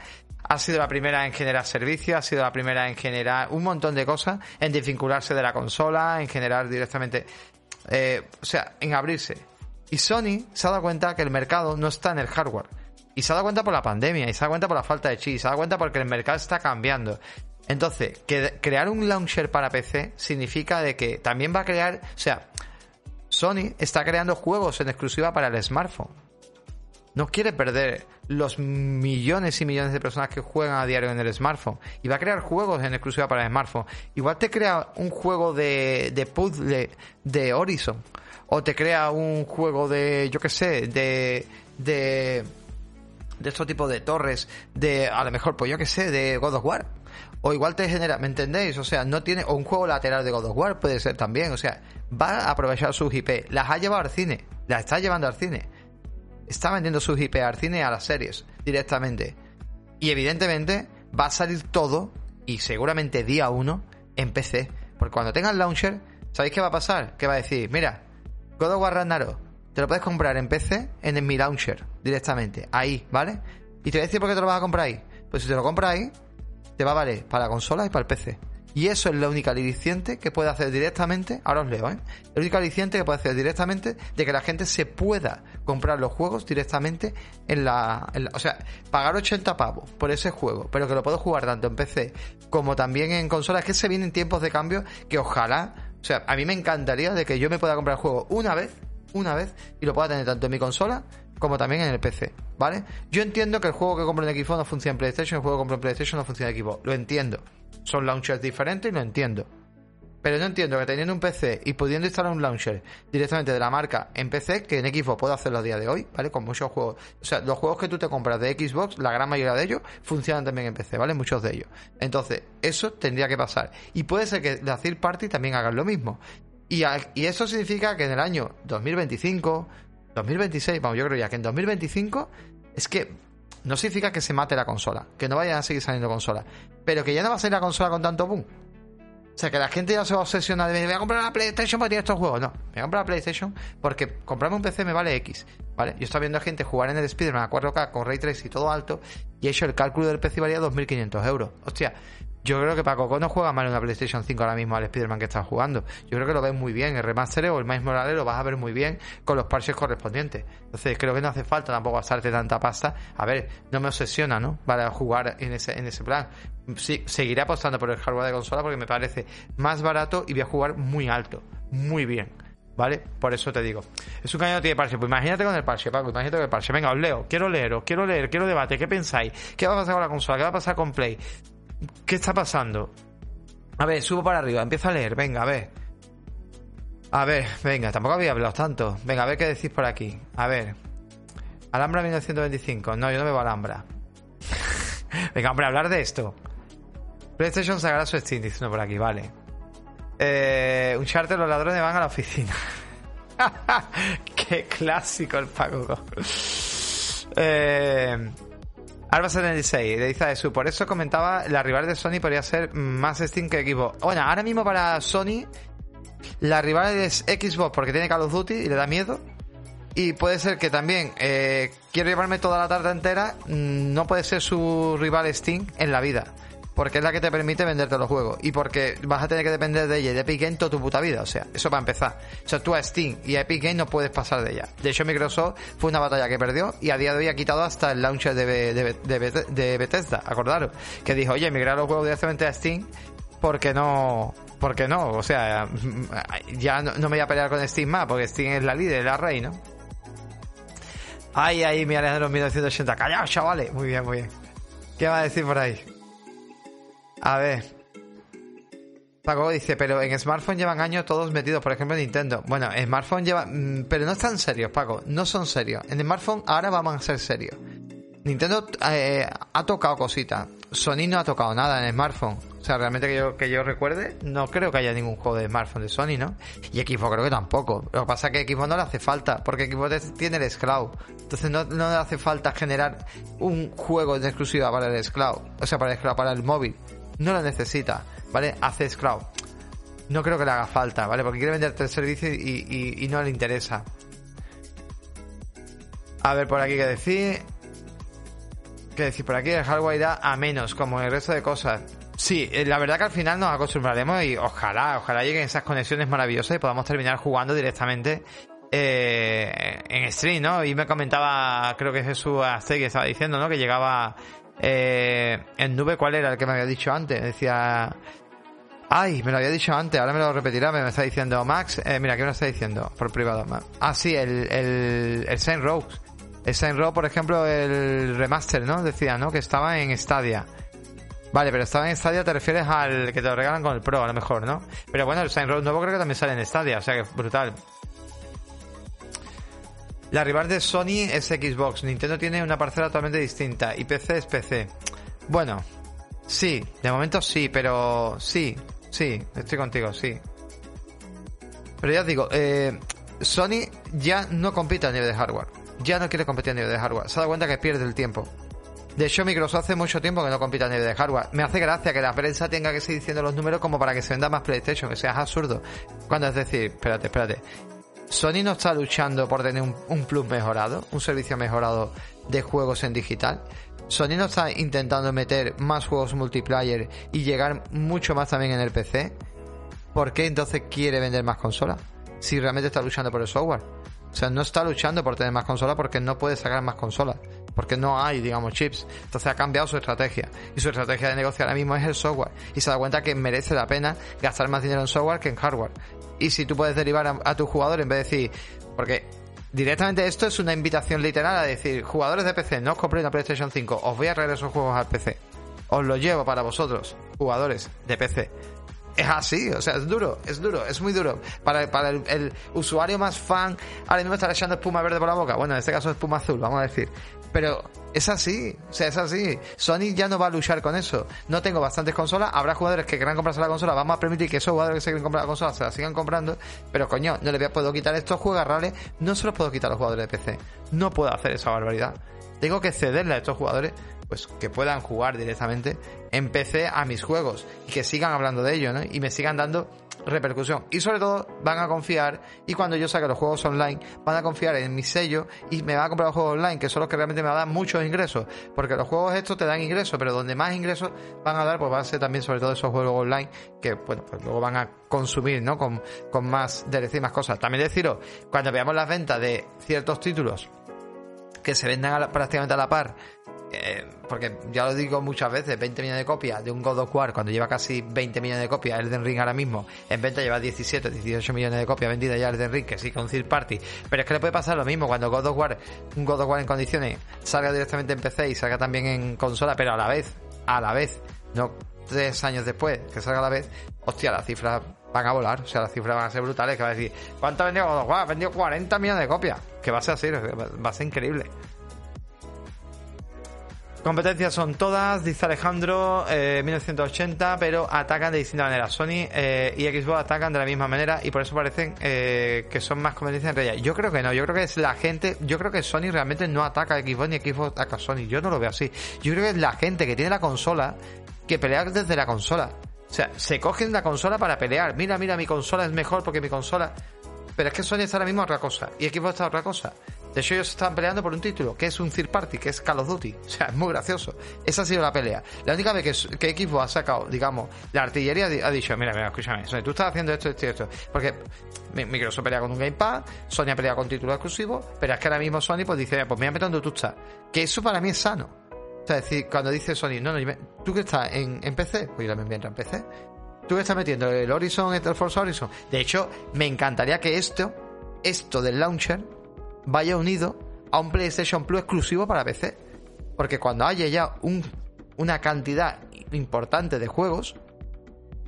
Ha sido la primera en generar servicios, ha sido la primera en generar un montón de cosas, en desvincularse de la consola, en generar directamente, eh, o sea, en abrirse. Y Sony se ha dado cuenta que el mercado no está en el hardware. Y se ha dado cuenta por la pandemia, y se ha dado cuenta por la falta de chips, se ha dado cuenta porque el mercado está cambiando. Entonces, crear un launcher para PC significa de que también va a crear, o sea, Sony está creando juegos en exclusiva para el smartphone. No quiere perder los millones y millones de personas que juegan a diario en el smartphone. Y va a crear juegos en exclusiva para el smartphone. Igual te crea un juego de, de puzzle de Horizon. O te crea un juego de, yo qué sé, de, de, de estos tipos de torres. De, a lo mejor, pues yo qué sé, de God of War o igual te genera, ¿me entendéis? O sea, no tiene, o un juego lateral de God of War puede ser también, o sea, va a aprovechar sus IP, las ha llevado al cine, las está llevando al cine, está vendiendo sus IP al cine a las series directamente. Y evidentemente va a salir todo, y seguramente día uno, en PC. Porque cuando tenga el launcher, ¿sabéis qué va a pasar? Que va a decir, mira, God of War Ragnarok, te lo puedes comprar en PC en mi launcher directamente, ahí, ¿vale? Y te voy a decir por qué te lo vas a comprar ahí. Pues si te lo compras ahí, te va a valer para la consola y para el PC. Y eso es la única aliciente que puede hacer directamente, ahora os leo, ¿eh? La única aliciente que puede hacer directamente de que la gente se pueda comprar los juegos directamente en la, O sea, pagar 80 pavos por ese juego, pero que lo puedo jugar tanto en PC como también en consola. Es que se vienen tiempos de cambio que ojalá... O sea, a mí me encantaría de que yo me pueda comprar el juego una vez, una vez, y lo pueda tener tanto en mi consola como también en el PC, ¿vale? Yo entiendo que el juego que compro en Xbox no funciona en PlayStation, el juego que compro en PlayStation no funciona en Xbox, lo entiendo. Son launchers diferentes y lo entiendo. Pero no entiendo que teniendo un PC y pudiendo instalar un launcher directamente de la marca en PC, que en Xbox puedo hacerlo a día de hoy, ¿vale? Con muchos juegos. O sea, los juegos que tú te compras de Xbox, la gran mayoría de ellos, funcionan también en PC, ¿vale? Muchos de ellos. Entonces, eso tendría que pasar. Y puede ser que la Third Party también hagan lo mismo. Y, y eso significa que en el año 2025, 2026, vamos, yo creo ya que en 2025 es que no significa que se mate la consola, que no vayan a seguir saliendo consolas, pero que ya no va a salir la consola con tanto boom. O sea, que la gente ya se va a obsesionar de me voy a comprar la PlayStation para tirar estos juegos. No, me voy a comprar la PlayStation porque comprarme un PC me vale X. ¿Vale? Yo estaba viendo a gente jugar en el Spider-Man a 4K con Ray Trace y todo alto y he hecho el cálculo del PC valía 2.500 euros. Hostia, yo creo que Paco no juega mal en una PlayStation 5 ahora mismo al Spider-Man que está jugando. Yo creo que lo ves muy bien. El remaster o el Miles Morales lo vas a ver muy bien con los parches correspondientes. Entonces creo que no hace falta tampoco gastarte tanta pasta. A ver, no me obsesiona, ¿no? Para jugar en ese, en ese plan. Sí, seguiré apostando por el hardware de consola porque me parece más barato y voy a jugar muy alto. Muy bien. ¿Vale? Por eso te digo. Es un cañón que tiene parche. Pues imagínate con el parche, Paco. Imagínate con el parche. Venga, os leo. Quiero leeros. Quiero leer. Quiero debate. ¿Qué pensáis? ¿Qué va a pasar con la consola? ¿Qué va a pasar con Play? ¿Qué está pasando? A ver, subo para arriba, empiezo a leer, venga, a ver. A ver, venga, tampoco había hablado tanto. Venga, a ver qué decís por aquí. A ver. Alhambra 1925. No, yo no veo Alhambra. venga, hombre, hablar de esto. PlayStation sacará su Steam, diciendo por aquí, vale. Eh, un charter, los ladrones van a la oficina. Qué clásico el Paco. eh, Alba 76, le dice eso. Por eso comentaba, la rival de Sony podría ser más Steam que Xbox. Bueno, ahora mismo para Sony, la rival es Xbox porque tiene Call of Duty y le da miedo. Y puede ser que también eh, quiero llevarme toda la tarde entera. Mm, no puede ser su rival Steam en la vida porque es la que te permite venderte los juegos y porque vas a tener que depender de ella y de Epic Games toda tu puta vida, o sea, eso para empezar. O sea, tú a Steam y a Epic Games no puedes pasar de ella. De hecho, Microsoft fue una batalla que perdió y a día de hoy ha quitado hasta el launcher de, de, Bethesda, acordaros, que dijo, oye, migrar los juegos directamente a Steam porque no... Porque no, o sea, ya no, me voy a pelear con Steam más, porque Steam es la líder, la rey, ¿no? Ay, ay, mi Alejandro 1980. Callaos, chavales. Muy bien, muy bien. ¿Qué va a decir por ahí? A ver. Paco dice, pero en smartphone llevan años todos metidos, por ejemplo Nintendo. Bueno, en smartphone lleva... Mm, pero no están serios, Paco. No son serios. En smartphone ahora vamos a ser serios. Nintendo eh, ha tocado cositas. Sony no ha tocado nada en smartphone. O sea, realmente que yo, que yo recuerde, no creo que haya ningún juego de smartphone de Sony, ¿no? Y Xbox creo que tampoco. Lo que pasa es que Xbox no le hace falta, porque Xbox tiene el Scloud. Entonces no, no le hace falta generar un juego de exclusiva para el Scloud. O sea, para el para el móvil no lo necesita, ¿vale? Hace Scloud. No creo que le haga falta, ¿vale? Porque quiere venderte el servicio y, no le interesa. A ver, por aquí qué decir. ¿Qué decir? Por aquí el hardware irá a menos, como el resto de cosas. Sí, eh, la verdad que al final nos acostumbraremos y ojalá, ojalá lleguen esas conexiones maravillosas y podamos terminar jugando directamente eh, en stream, ¿no? Y me comentaba, creo que Jesús que estaba diciendo, ¿no? Que llegaba eh, en nube, ¿cuál era el que me había dicho antes? Decía. Ay, me lo había dicho antes, ahora me lo repetirá, me, está diciendo Max. Eh, mira, ¿qué me está diciendo? Por privado. Ah, sí, el, el, el Saint Row. El Saint Row, por ejemplo, el remaster, ¿no? Decía, ¿no? Que estaba en Stadia. Vale, pero estaba en Stadia, te refieres al que te lo regalan con el Pro, a lo mejor, ¿no? Pero bueno, el Saint Row nuevo creo que también sale en Stadia, o sea que brutal. La rival de Sony es Xbox. Nintendo tiene una parcela totalmente distinta. Y PC es PC. Bueno, sí, de momento sí, pero sí, sí, estoy contigo, sí. Pero ya os digo, eh, Sony ya no compite a nivel de hardware. Ya no quiere competir a nivel de hardware. Se da cuenta que pierde el tiempo. De hecho, Microsoft hace mucho tiempo que no compite a nivel de hardware. Me hace gracia que la prensa tenga que seguir diciendo los números como para que se venda más PlayStation. O sea, absurdo. Cuando es decir, espérate, espérate. Sony no está luchando por tener un, plus mejorado, un servicio mejorado de juegos en digital. Sony no está intentando meter más juegos multiplayer y llegar mucho más también en el PC. ¿Por qué entonces quiere vender más consolas? Si realmente está luchando por el software. O sea, no está luchando por tener más consolas porque no puede sacar más consolas. Porque no hay, digamos, chips. Entonces ha cambiado su estrategia. Y su estrategia de negocio ahora mismo es el software. Y se da cuenta que merece la pena gastar más dinero en software que en hardware y si tú puedes derivar a, tu jugador en vez de decir, porque directamente esto es una invitación literal a decir, jugadores de PC, no os compréis una PlayStation 5, os voy a traer esos juegos al PC. Os los llevo para vosotros, jugadores de PC. Es así, o sea, es duro, es duro, es muy duro. Para, para el, usuario más fan, ahora mismo estará echando espuma verde por la boca. Bueno, en este caso espuma azul, vamos a decir. Pero es así, o sea, es así. Sony ya no va a luchar con eso. No tengo bastantes consolas, habrá jugadores que quieran comprarse la consola, vamos a permitir que esos jugadores que se quieren comprar la consola se la sigan comprando, pero coño, no les puedo quitar estos juegos reales, no se los puedo quitar a los jugadores de PC. No puedo hacer esa barbaridad. Tengo que cederle a estos jugadores pues que puedan jugar directamente en PC a mis juegos y que sigan hablando de ello, ¿no? Y me sigan dando repercusión. Y sobre todo van a confiar, y cuando yo saque los juegos online, van a confiar en mi sello y me van a comprar los juegos online, que son los que realmente me van a dar muchos ingresos. Porque los juegos estos te dan ingresos, pero donde más ingresos van a dar, pues van a ser también sobre todo esos juegos online que, bueno, pues luego van a consumir, ¿no? Con, con más derechos y más cosas. También deciros, cuando veamos las ventas de ciertos títulos que se vendan prácticamente a la par eh, porque ya lo digo muchas veces, 20 millones de copias de un God of War cuando lleva casi 20 millones de copias, Elden Ring ahora mismo en venta lleva 17, 18 millones de copias vendidas ya Elden Ring, que sí con Third Party, pero es que le puede pasar lo mismo cuando God of War, un God of War en condiciones salga directamente en PC y salga también en consola, pero a la vez, a la vez, no tres años después que salga a la vez, hostia, las cifras van a volar, o sea, las cifras van a ser brutales, que va a decir, ¿cuánto ha vendido God of War? Ha vendido 40 millones de copias, que va a ser así, va a ser increíble. Competencias son todas, dice Alejandro, eh, 1980, pero atacan de distinta manera. Sony eh, y Xbox atacan de la misma manera y por eso parecen eh, que son más competencias entre ellas. Yo creo que no, yo creo que es la gente, yo creo que Sony realmente no ataca a Xbox ni Xbox ataca a Sony. Yo no lo veo así. Yo creo que es la gente que tiene la consola que pelea desde la consola. O sea, se cogen la consola para pelear. Mira, mira, mi consola es mejor porque mi consola. Pero es que Sony está ahora mismo otra cosa y Xbox está otra cosa. De hecho, ellos están peleando por un título, que es un third party, que es Call of Duty. O sea, es muy gracioso. Esa ha sido la pelea. La única vez que, que Xbox ha sacado, digamos, la artillería ha dicho, mira, mira, escúchame, Sony, tú estás haciendo esto, esto y esto. Porque Microsoft pelea con un Gamepad, Sony ha peleado con títulos exclusivos, pero es que ahora mismo Sony pues dice, pues mira, me donde tú estás. Que eso para mí es sano. O sea, es decir, cuando dice Sony, no, no, tú que estás en, PC, pues yo también voy a entrar en PC. Tú que estás metiendo el Horizon, el Forza Horizon. De hecho, me encantaría que esto, esto del launcher, vaya unido a un PlayStation Plus exclusivo para PC. Porque cuando haya ya un, una cantidad importante de juegos,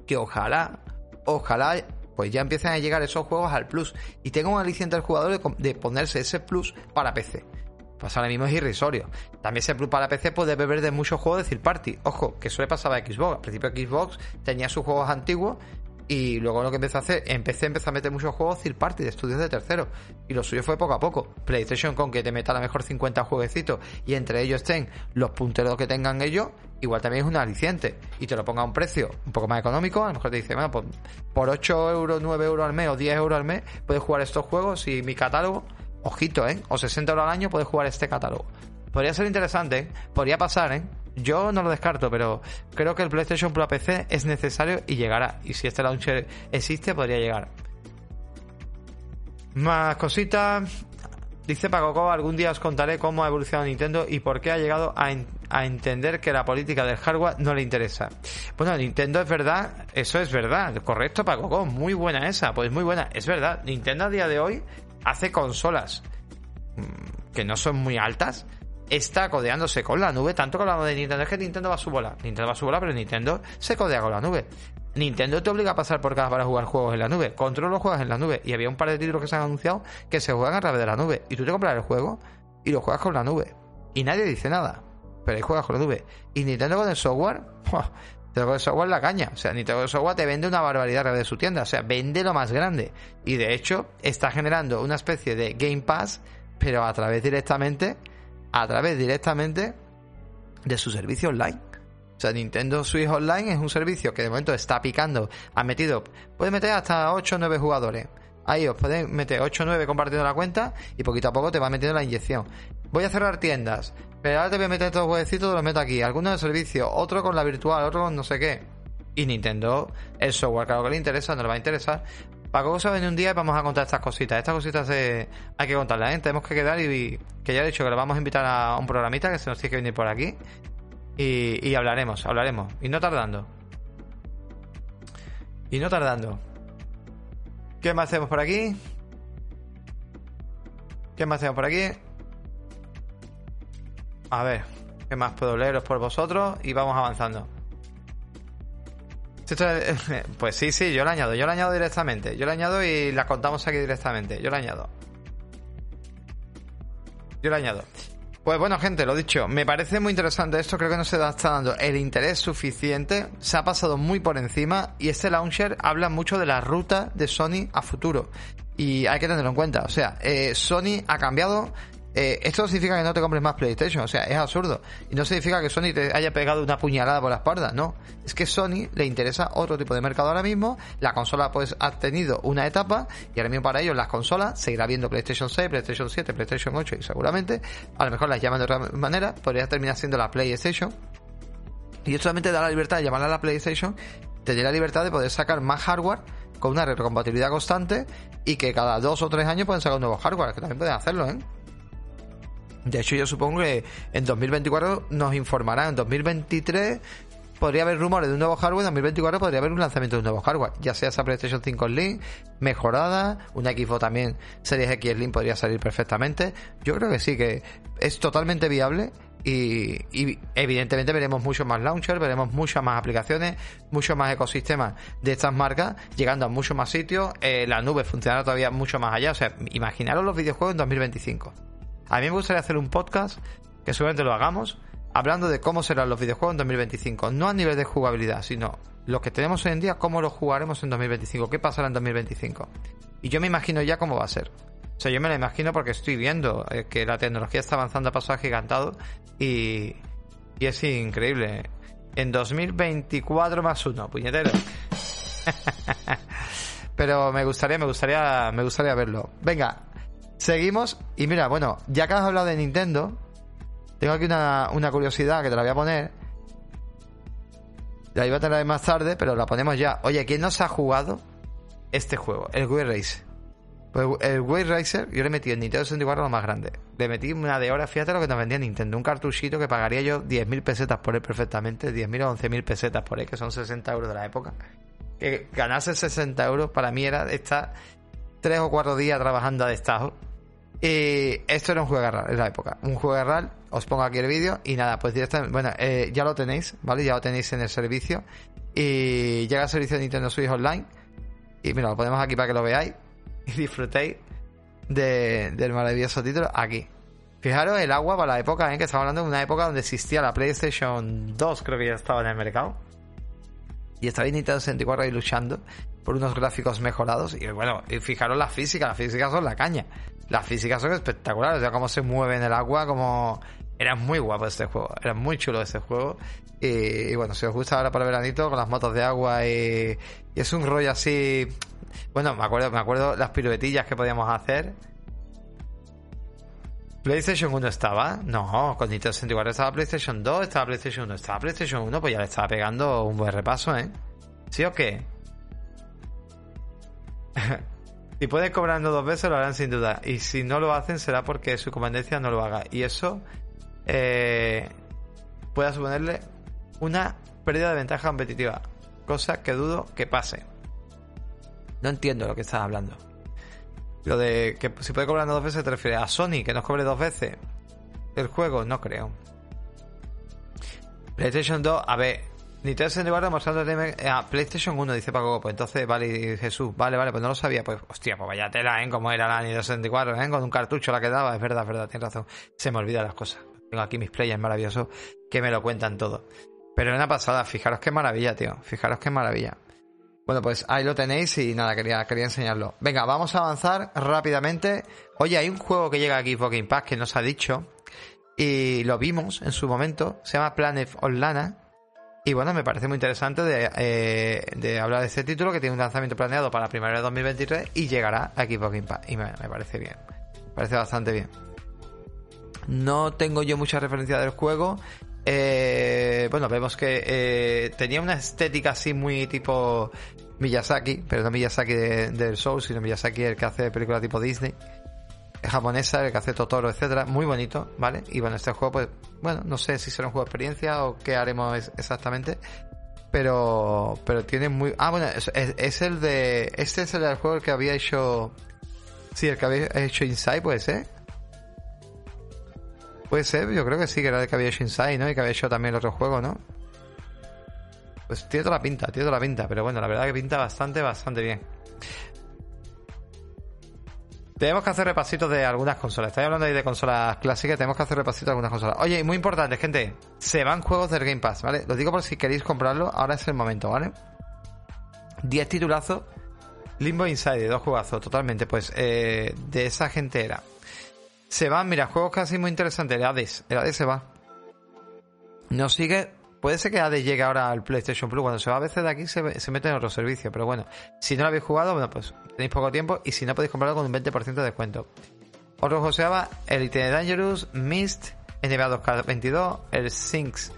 que ojalá, ojalá, pues ya empiecen a llegar esos juegos al Plus. Y tenga un aliciente al jugador de, ponerse ese Plus para PC. Pues ahora mismo es irrisorio. También ese Plus para PC puede beber de muchos juegos de party. Ojo, que eso le pasaba a Xbox. Al principio Xbox tenía sus juegos antiguos y luego lo que empezó a hacer, empecé, empezó a meter muchos juegos third party de estudios de terceros. Y lo suyo fue poco a poco. PlayStation con que te meta a lo mejor 50 jueguecitos y entre ellos estén los punteros que tengan ellos, igual también es un aliciente. Y te lo ponga a un precio un poco más económico. A lo mejor te dice, bueno, pues por 8 euros, 9 euros al mes o 10 euros al mes puedes jugar estos juegos y mi catálogo, ojito, ¿eh? O 60 euros al año puedes jugar este catálogo. Podría ser interesante, ¿eh? podría pasar, ¿eh? Yo no lo descarto, pero creo que el PlayStation Pro PC es necesario y llegará. Y si este launcher existe, podría llegar. Más cositas. Dice Paco algún día os contaré cómo ha evolucionado Nintendo y por qué ha llegado a, a, entender que la política del hardware no le interesa. Bueno, Nintendo es verdad, eso es verdad, correcto Paco, muy buena esa, pues muy buena, es verdad. Nintendo a día de hoy hace consolas mm, que no son muy altas, está codeándose con la nube, tanto con la de Nintendo. Es que Nintendo va a su bola. Nintendo va a su bola, pero Nintendo se codea con la nube. Nintendo te obliga a pasar por cada para jugar juegos en la nube. Control los juegas en la nube. Y había un par de títulos que se han anunciado que se juegan a través de la nube. Y tú te compras el juego y lo juegas con la nube. Y nadie dice nada. Pero ahí juegas con la nube. Y Nintendo con el software, te con el software la caña. O sea, Nintendo con el software te vende una barbaridad a través de su tienda. O sea, vende lo más grande. Y de hecho, está generando una especie de Game Pass, pero a través directamente a través directamente de su servicio online. O sea, Nintendo Switch Online es un servicio que de momento está picando. Ha metido, puede meter hasta 8 o 9 jugadores. Ahí os pueden meter 8 o 9 compartiendo la cuenta y poquito a poco te va metiendo la inyección. Voy a cerrar tiendas, pero ahora te voy a meter estos jueguecitos, los meto aquí. Algunos de servicio, otro con la virtual, otro con no sé qué. Y Nintendo, el software, claro que le interesa, no le va a interesar, para cosas en un día vamos a contar estas cositas. Estas cositas hay que contarlas, ¿eh? Tenemos que quedar y que ya he dicho que lo vamos a invitar a un programita que se nos tiene que venir por aquí. Y, hablaremos, hablaremos. Y no tardando. Y no tardando. ¿Qué más hacemos por aquí? ¿Qué más hacemos por aquí? A ver, ¿qué más puedo leeros por vosotros? Y vamos avanzando. Pues sí, sí, yo lo añado, yo lo añado directamente. Yo lo añado y la contamos aquí directamente. Yo lo añado. Yo lo añado. Pues bueno, gente, lo dicho, me parece muy interesante esto, creo que no se está dando el interés suficiente, se ha pasado muy por encima y este launcher habla mucho de la ruta de Sony a futuro y hay que tenerlo en cuenta, o sea, eh, Sony ha cambiado eh, esto significa que no te compres más PlayStation, o sea, es absurdo. Y no significa que Sony te haya pegado una puñalada por la espalda, no. Es que Sony le interesa otro tipo de mercado ahora mismo. La consola pues ha tenido una etapa y ahora mismo para ellos las consolas seguirá viendo PlayStation 6, PlayStation 7, PlayStation 8 y seguramente, a lo mejor las llaman de otra manera, podría terminar siendo la PlayStation. Y esto solamente da la libertad de llamarla la PlayStation, te la libertad de poder sacar más hardware con una retrocompatibilidad constante y que cada dos o tres años pueden sacar un nuevo hardware, que también pueden hacerlo, ¿eh? De hecho, yo supongo que en 2024 nos informarán. En 2023 podría haber rumores de un nuevo hardware. En 2024 podría haber un lanzamiento de un nuevo hardware. Ya sea esa PlayStation 5 Slim mejorada. Una Xbox también Series X Slim podría salir perfectamente. Yo creo que sí, que es totalmente viable. Y, evidentemente veremos muchos más launchers, veremos muchas más aplicaciones, muchos más ecosistemas de estas marcas, llegando a muchos más sitios. Eh, la nube funcionará todavía mucho más allá. O sea, imaginaros los videojuegos en 2025. A mí me gustaría hacer un podcast, que seguramente lo hagamos, hablando de cómo serán los videojuegos en 2025. No a nivel de jugabilidad, sino lo que tenemos hoy en día, cómo lo jugaremos en 2025, qué pasará en 2025. Y yo me imagino ya cómo va a ser. O sea, yo me lo imagino porque estoy viendo eh, que la tecnología está avanzando a paso agigantado y, y es increíble. En 2024 más uno, puñetero. Pero me gustaría, me gustaría, me gustaría verlo. Venga, Seguimos. Y mira, bueno, ya que has hablado de Nintendo, tengo aquí una, curiosidad que te la voy a poner. La iba a tener más tarde, pero la ponemos ya. Oye, ¿quién nos ha jugado este juego? El Wii Racer. Pues el Wii Racer, yo le metí en Nintendo 64 lo más grande. Le metí una de hora, fíjate lo que nos vendía Nintendo. Un cartuchito que pagaría yo 10.000 pesetas por él perfectamente. 10.000 o 11.000 pesetas por él, que son 60 euros de la época. Que ganase 60 euros para mí era estar 3 o 4 días trabajando a destajo y esto era un juego de en la época. Un juego de RAL, os pongo aquí el vídeo y nada, pues directamente, bueno, eh, ya lo tenéis, ¿vale? Ya lo tenéis en el servicio. Y llega el servicio de Nintendo Switch Online. Y mira, lo ponemos aquí para que lo veáis y disfrutéis del maravilloso título aquí. Fijaros el agua para la época, ¿eh? que estamos hablando de una época donde existía la PlayStation 2, creo que ya estaba en el mercado. Y estaba Nintendo 64 ahí luchando por unos gráficos mejorados. Y bueno, fijaros la física, las físicas son la caña. Las físicas son espectaculares, o sea, cómo se mueve en el agua, como... Era muy guapo este juego, era muy chulo este juego. Y, bueno, si os gusta ahora para el veranito, con las motos de agua y, y es un rollo así... Bueno, me acuerdo, me acuerdo las piruetillas que podíamos hacer. PlayStation 1 estaba, no, con Nintendo 64 estaba PlayStation 2, estaba PlayStation 1, estaba PlayStation 1, pues ya le estaba pegando un buen repaso, ¿eh? ¿Sí o qué? Si pueden cobrando dos veces, lo harán sin duda. Y si no lo hacen, será porque su comandancia no lo haga. Y eso eh, pueda suponerle una pérdida de ventaja competitiva. Cosa que dudo que pase. No entiendo lo que estás hablando. Lo de que si puede cobrando dos veces, ¿te refieres a Sony que nos cobre dos veces el juego? No creo. PlayStation 2, a ver, Nintendo 64 mostrando a PlayStation 1, dice Paco Pues entonces, vale, Jesús, vale, vale, pues no lo sabía. Pues, hostia, pues vaya tela, ¿eh? Como era la Nintendo 64, ¿eh? Con un cartucho la que daba, es verdad, es verdad, tienes razón. Se me olvidan las cosas. Tengo aquí mis players maravillosos que me lo cuentan todo. Pero una pasada, fijaros qué maravilla, tío. Fijaros qué maravilla. Bueno, pues ahí lo tenéis y nada, quería, quería enseñarlo. Venga, vamos a avanzar rápidamente. Oye, hay un juego que llega aquí, Fucking Pass, que nos ha dicho. Y lo vimos en su momento. Se llama Planet of Lana y bueno, me parece muy interesante eh, de, hablar de este título que tiene un lanzamiento planeado para primavera de 2023 y llegará a Xbox Game. Y me, parece bien. Me parece bastante bien. No tengo yo mucha referencia del juego. Eh, bueno, vemos que eh, tenía una estética así muy tipo Miyazaki, pero no Miyazaki del Soul, sino Miyazaki el que hace películas tipo Disney japonesa, el que hace Totoro, etcétera, muy bonito, ¿vale? Y bueno, este juego, pues, bueno, no sé si será un juego de experiencia o qué haremos exactamente, pero, pero tiene muy, ah, bueno, es, el de, este es el del juego que había hecho, sí, el que había hecho Inside, puede ser. Puede ser, yo creo que sí, que era el que había hecho Inside, ¿no? Y que había hecho también el otro juego, ¿no? Pues tiene toda la pinta, tiene toda la pinta, pero bueno, la verdad que pinta bastante, bastante bien. Tenemos que hacer repasitos de algunas consolas. Estoy hablando ahí de consolas clásicas, tenemos que hacer repasitos de algunas consolas. Oye, muy importante, gente, se van juegos del Game Pass, ¿vale? Lo digo por si queréis comprarlo, ahora es el momento, ¿vale? 10 titulazos, Limbo Inside, dos jugazos, totalmente, pues eh, de esa gente era. Se van, mira, juegos casi muy interesantes, el Hades, el Hades se va. No sigue Puede ser que Hades llegue ahora al PlayStation Plus. Cuando se va a veces de aquí se, se mete en otro servicio. Pero bueno, si no lo habéis jugado, bueno, pues tenéis poco tiempo. Y si no, podéis comprarlo con un 20% de descuento. Otro juego se llama Elite Dangerous, Mist, NBA 2K22, el Sinks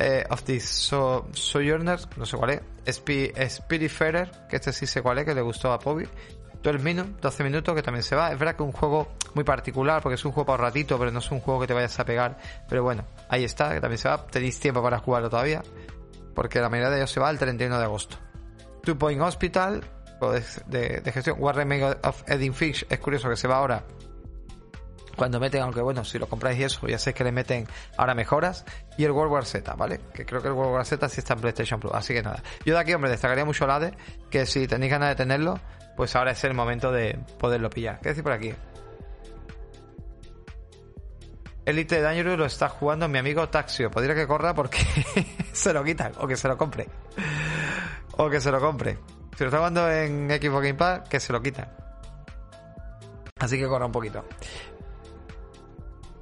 eh, of the Sojourners, no sé cuál es, Spiritfarer, que este sí sé cuál es, que le gustó a Poby. 12 minutos, 12 minutos que también se va. Es verdad que es un juego muy particular porque es un juego para ratito, pero no es un juego que te vayas a pegar. Pero bueno, ahí está, que también se va. Tenéis tiempo para jugarlo todavía. Porque la mayoría de ellos se va el 31 de agosto. Two Point Hospital, de, de, gestión. War Remake of Edding Fish, es curioso que se va ahora. Cuando meten, aunque bueno, si lo compráis y eso, ya sé que le meten ahora mejoras. Y el World War Z, ¿vale? Que creo que el World War Z sí está en PlayStation Plus. Así que nada. Yo de aquí, hombre, destacaría mucho el ADE, que si tenéis ganas de tenerlo, pues ahora es el momento de poderlo pillar. ¿Qué decir por aquí? Elite Dangerous lo está jugando mi amigo Taxio. Podría que corra porque se lo quitan o que se lo compre. O que se lo compre. Si lo está jugando en Xbox Game Pass, que se lo quitan. Así que corra un poquito.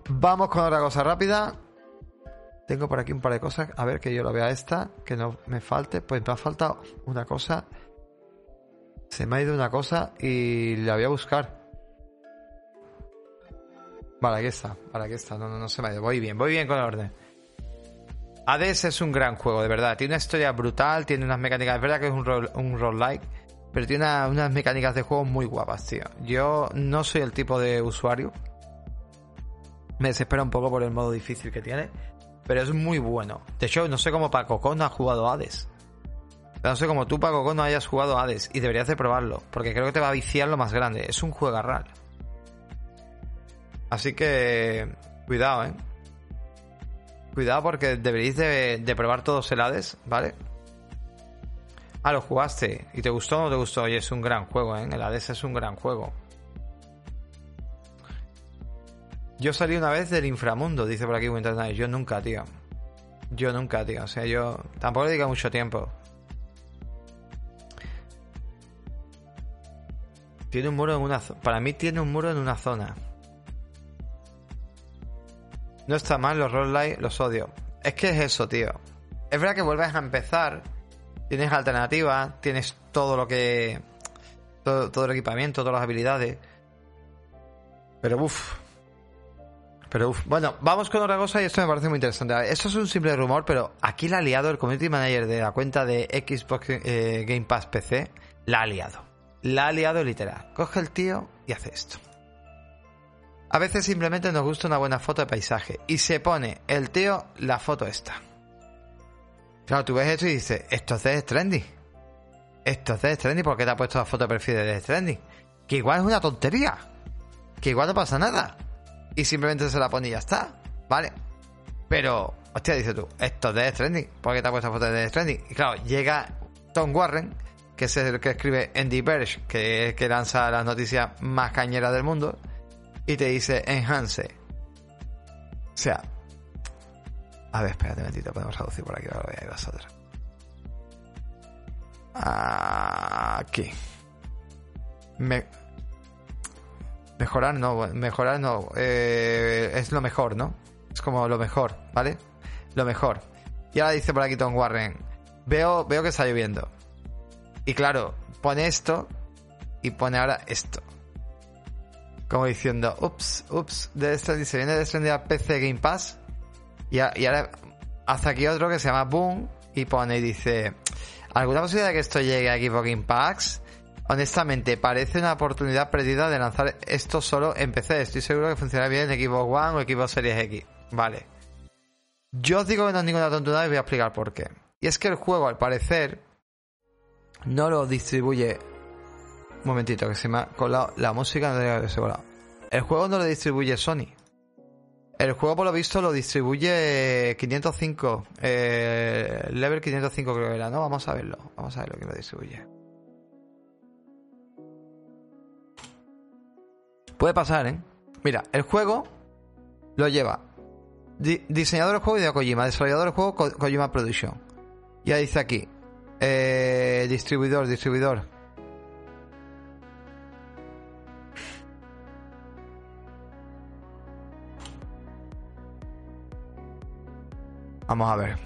Vamos con otra cosa rápida. Tengo por aquí un par de cosas. A ver que yo lo vea esta. Que no me falte. Pues me ha faltado una cosa se me ha ido una cosa y la voy a buscar. Vale, aquí está. Vale, aquí está. No, no, no se me ha ido. Voy bien, voy bien con el orden. Hades es un gran juego, de verdad. Tiene una historia brutal, tiene unas mecánicas. Es verdad que es un rol, un roguelike, pero tiene unas mecánicas de juego muy guapas, tío. Yo no soy el tipo de usuario. Me desespera un poco por el modo difícil que tiene. Pero es muy bueno. De hecho, no sé cómo Paco no ha jugado Hades. No sé cómo tú, Paco, no hayas jugado Hades y deberías de probarlo, porque creo que te va a viciar lo más grande. Es un juego real. Así que, cuidado, ¿eh? Cuidado porque deberíais de, probar todos el Hades, ¿vale? Ah, lo jugaste y te gustó o no te gustó. Oye, es un gran juego, ¿eh? El Hades es un gran juego. Yo salí una vez del inframundo, dice por aquí Winter Yo nunca, tío. Yo nunca, tío. O sea, yo tampoco le digo mucho tiempo. Tiene un muro en una. Para mí tiene un muro en una zona. No está mal los roguelike, los odio. Es que es eso, tío. Es verdad que vuelves a empezar. Tienes alternativas, tienes todo lo que. Todo, el equipamiento, todas las habilidades. Pero uff. Pero uff. Bueno, vamos con otra cosa y esto me parece muy interesante. Esto es un simple rumor, pero aquí la ha liado el community manager de la cuenta de Xbox eh, Game Pass PC. La ha liado la ha liado literal. Coge el tío y hace esto. A veces simplemente nos gusta una buena foto de paisaje y se pone el tío la foto esta. Claro, tú ves esto y dices, esto es de Trendy. Esto es de Trendy, ¿por qué te ha puesto la foto de perfil de Trendy? Que igual es una tontería. Que igual no pasa nada. Y simplemente se la pone y ya está. ¿Vale? Pero, hostia, dices tú, esto es de Trendy. ¿Por qué te ha puesto la foto de Trendy? Y claro, llega Tom Warren que es el que escribe Andy Verge, que, que lanza las noticias más cañeras del mundo, y te dice Enhance. O sea, a ver, espérate un momentito, podemos traducir por aquí, ahora voy a ir vosotros. Aquí. Me... Mejorar no, mejorar no, eh, es lo mejor, ¿no? Es como lo mejor, ¿vale? Lo mejor. Y ahora dice por aquí Tom Warren, veo, veo que está lloviendo. Y claro, pone esto y pone ahora esto. Como diciendo, ups, ups, de este, se viene a PC Game Pass. Y, ahora hace aquí otro que se llama Boom y pone y dice, ¿alguna posibilidad de que esto llegue a Equipo Game Pass? Honestamente, parece una oportunidad perdida de lanzar esto solo en PC. Estoy seguro que funcionará bien en Xbox One o Equipo Series X. Vale. Yo os digo que no es ninguna tontería y voy a explicar por qué. Y es que el juego, al parecer, no lo distribuye. Un momentito, que se me ha colado la música. No que se El juego no lo distribuye Sony. El juego, por lo visto, lo distribuye 505. Eh, level 505 creo que era, ¿no? Vamos a verlo. Vamos a ver lo que lo distribuye. Puede pasar, ¿eh? Mira, el juego lo lleva diseñador del juego de Kojima, desarrollador del juego Kojima Production. Ya dice aquí, eh, distribuidor, distribuidor. Vamos a ver.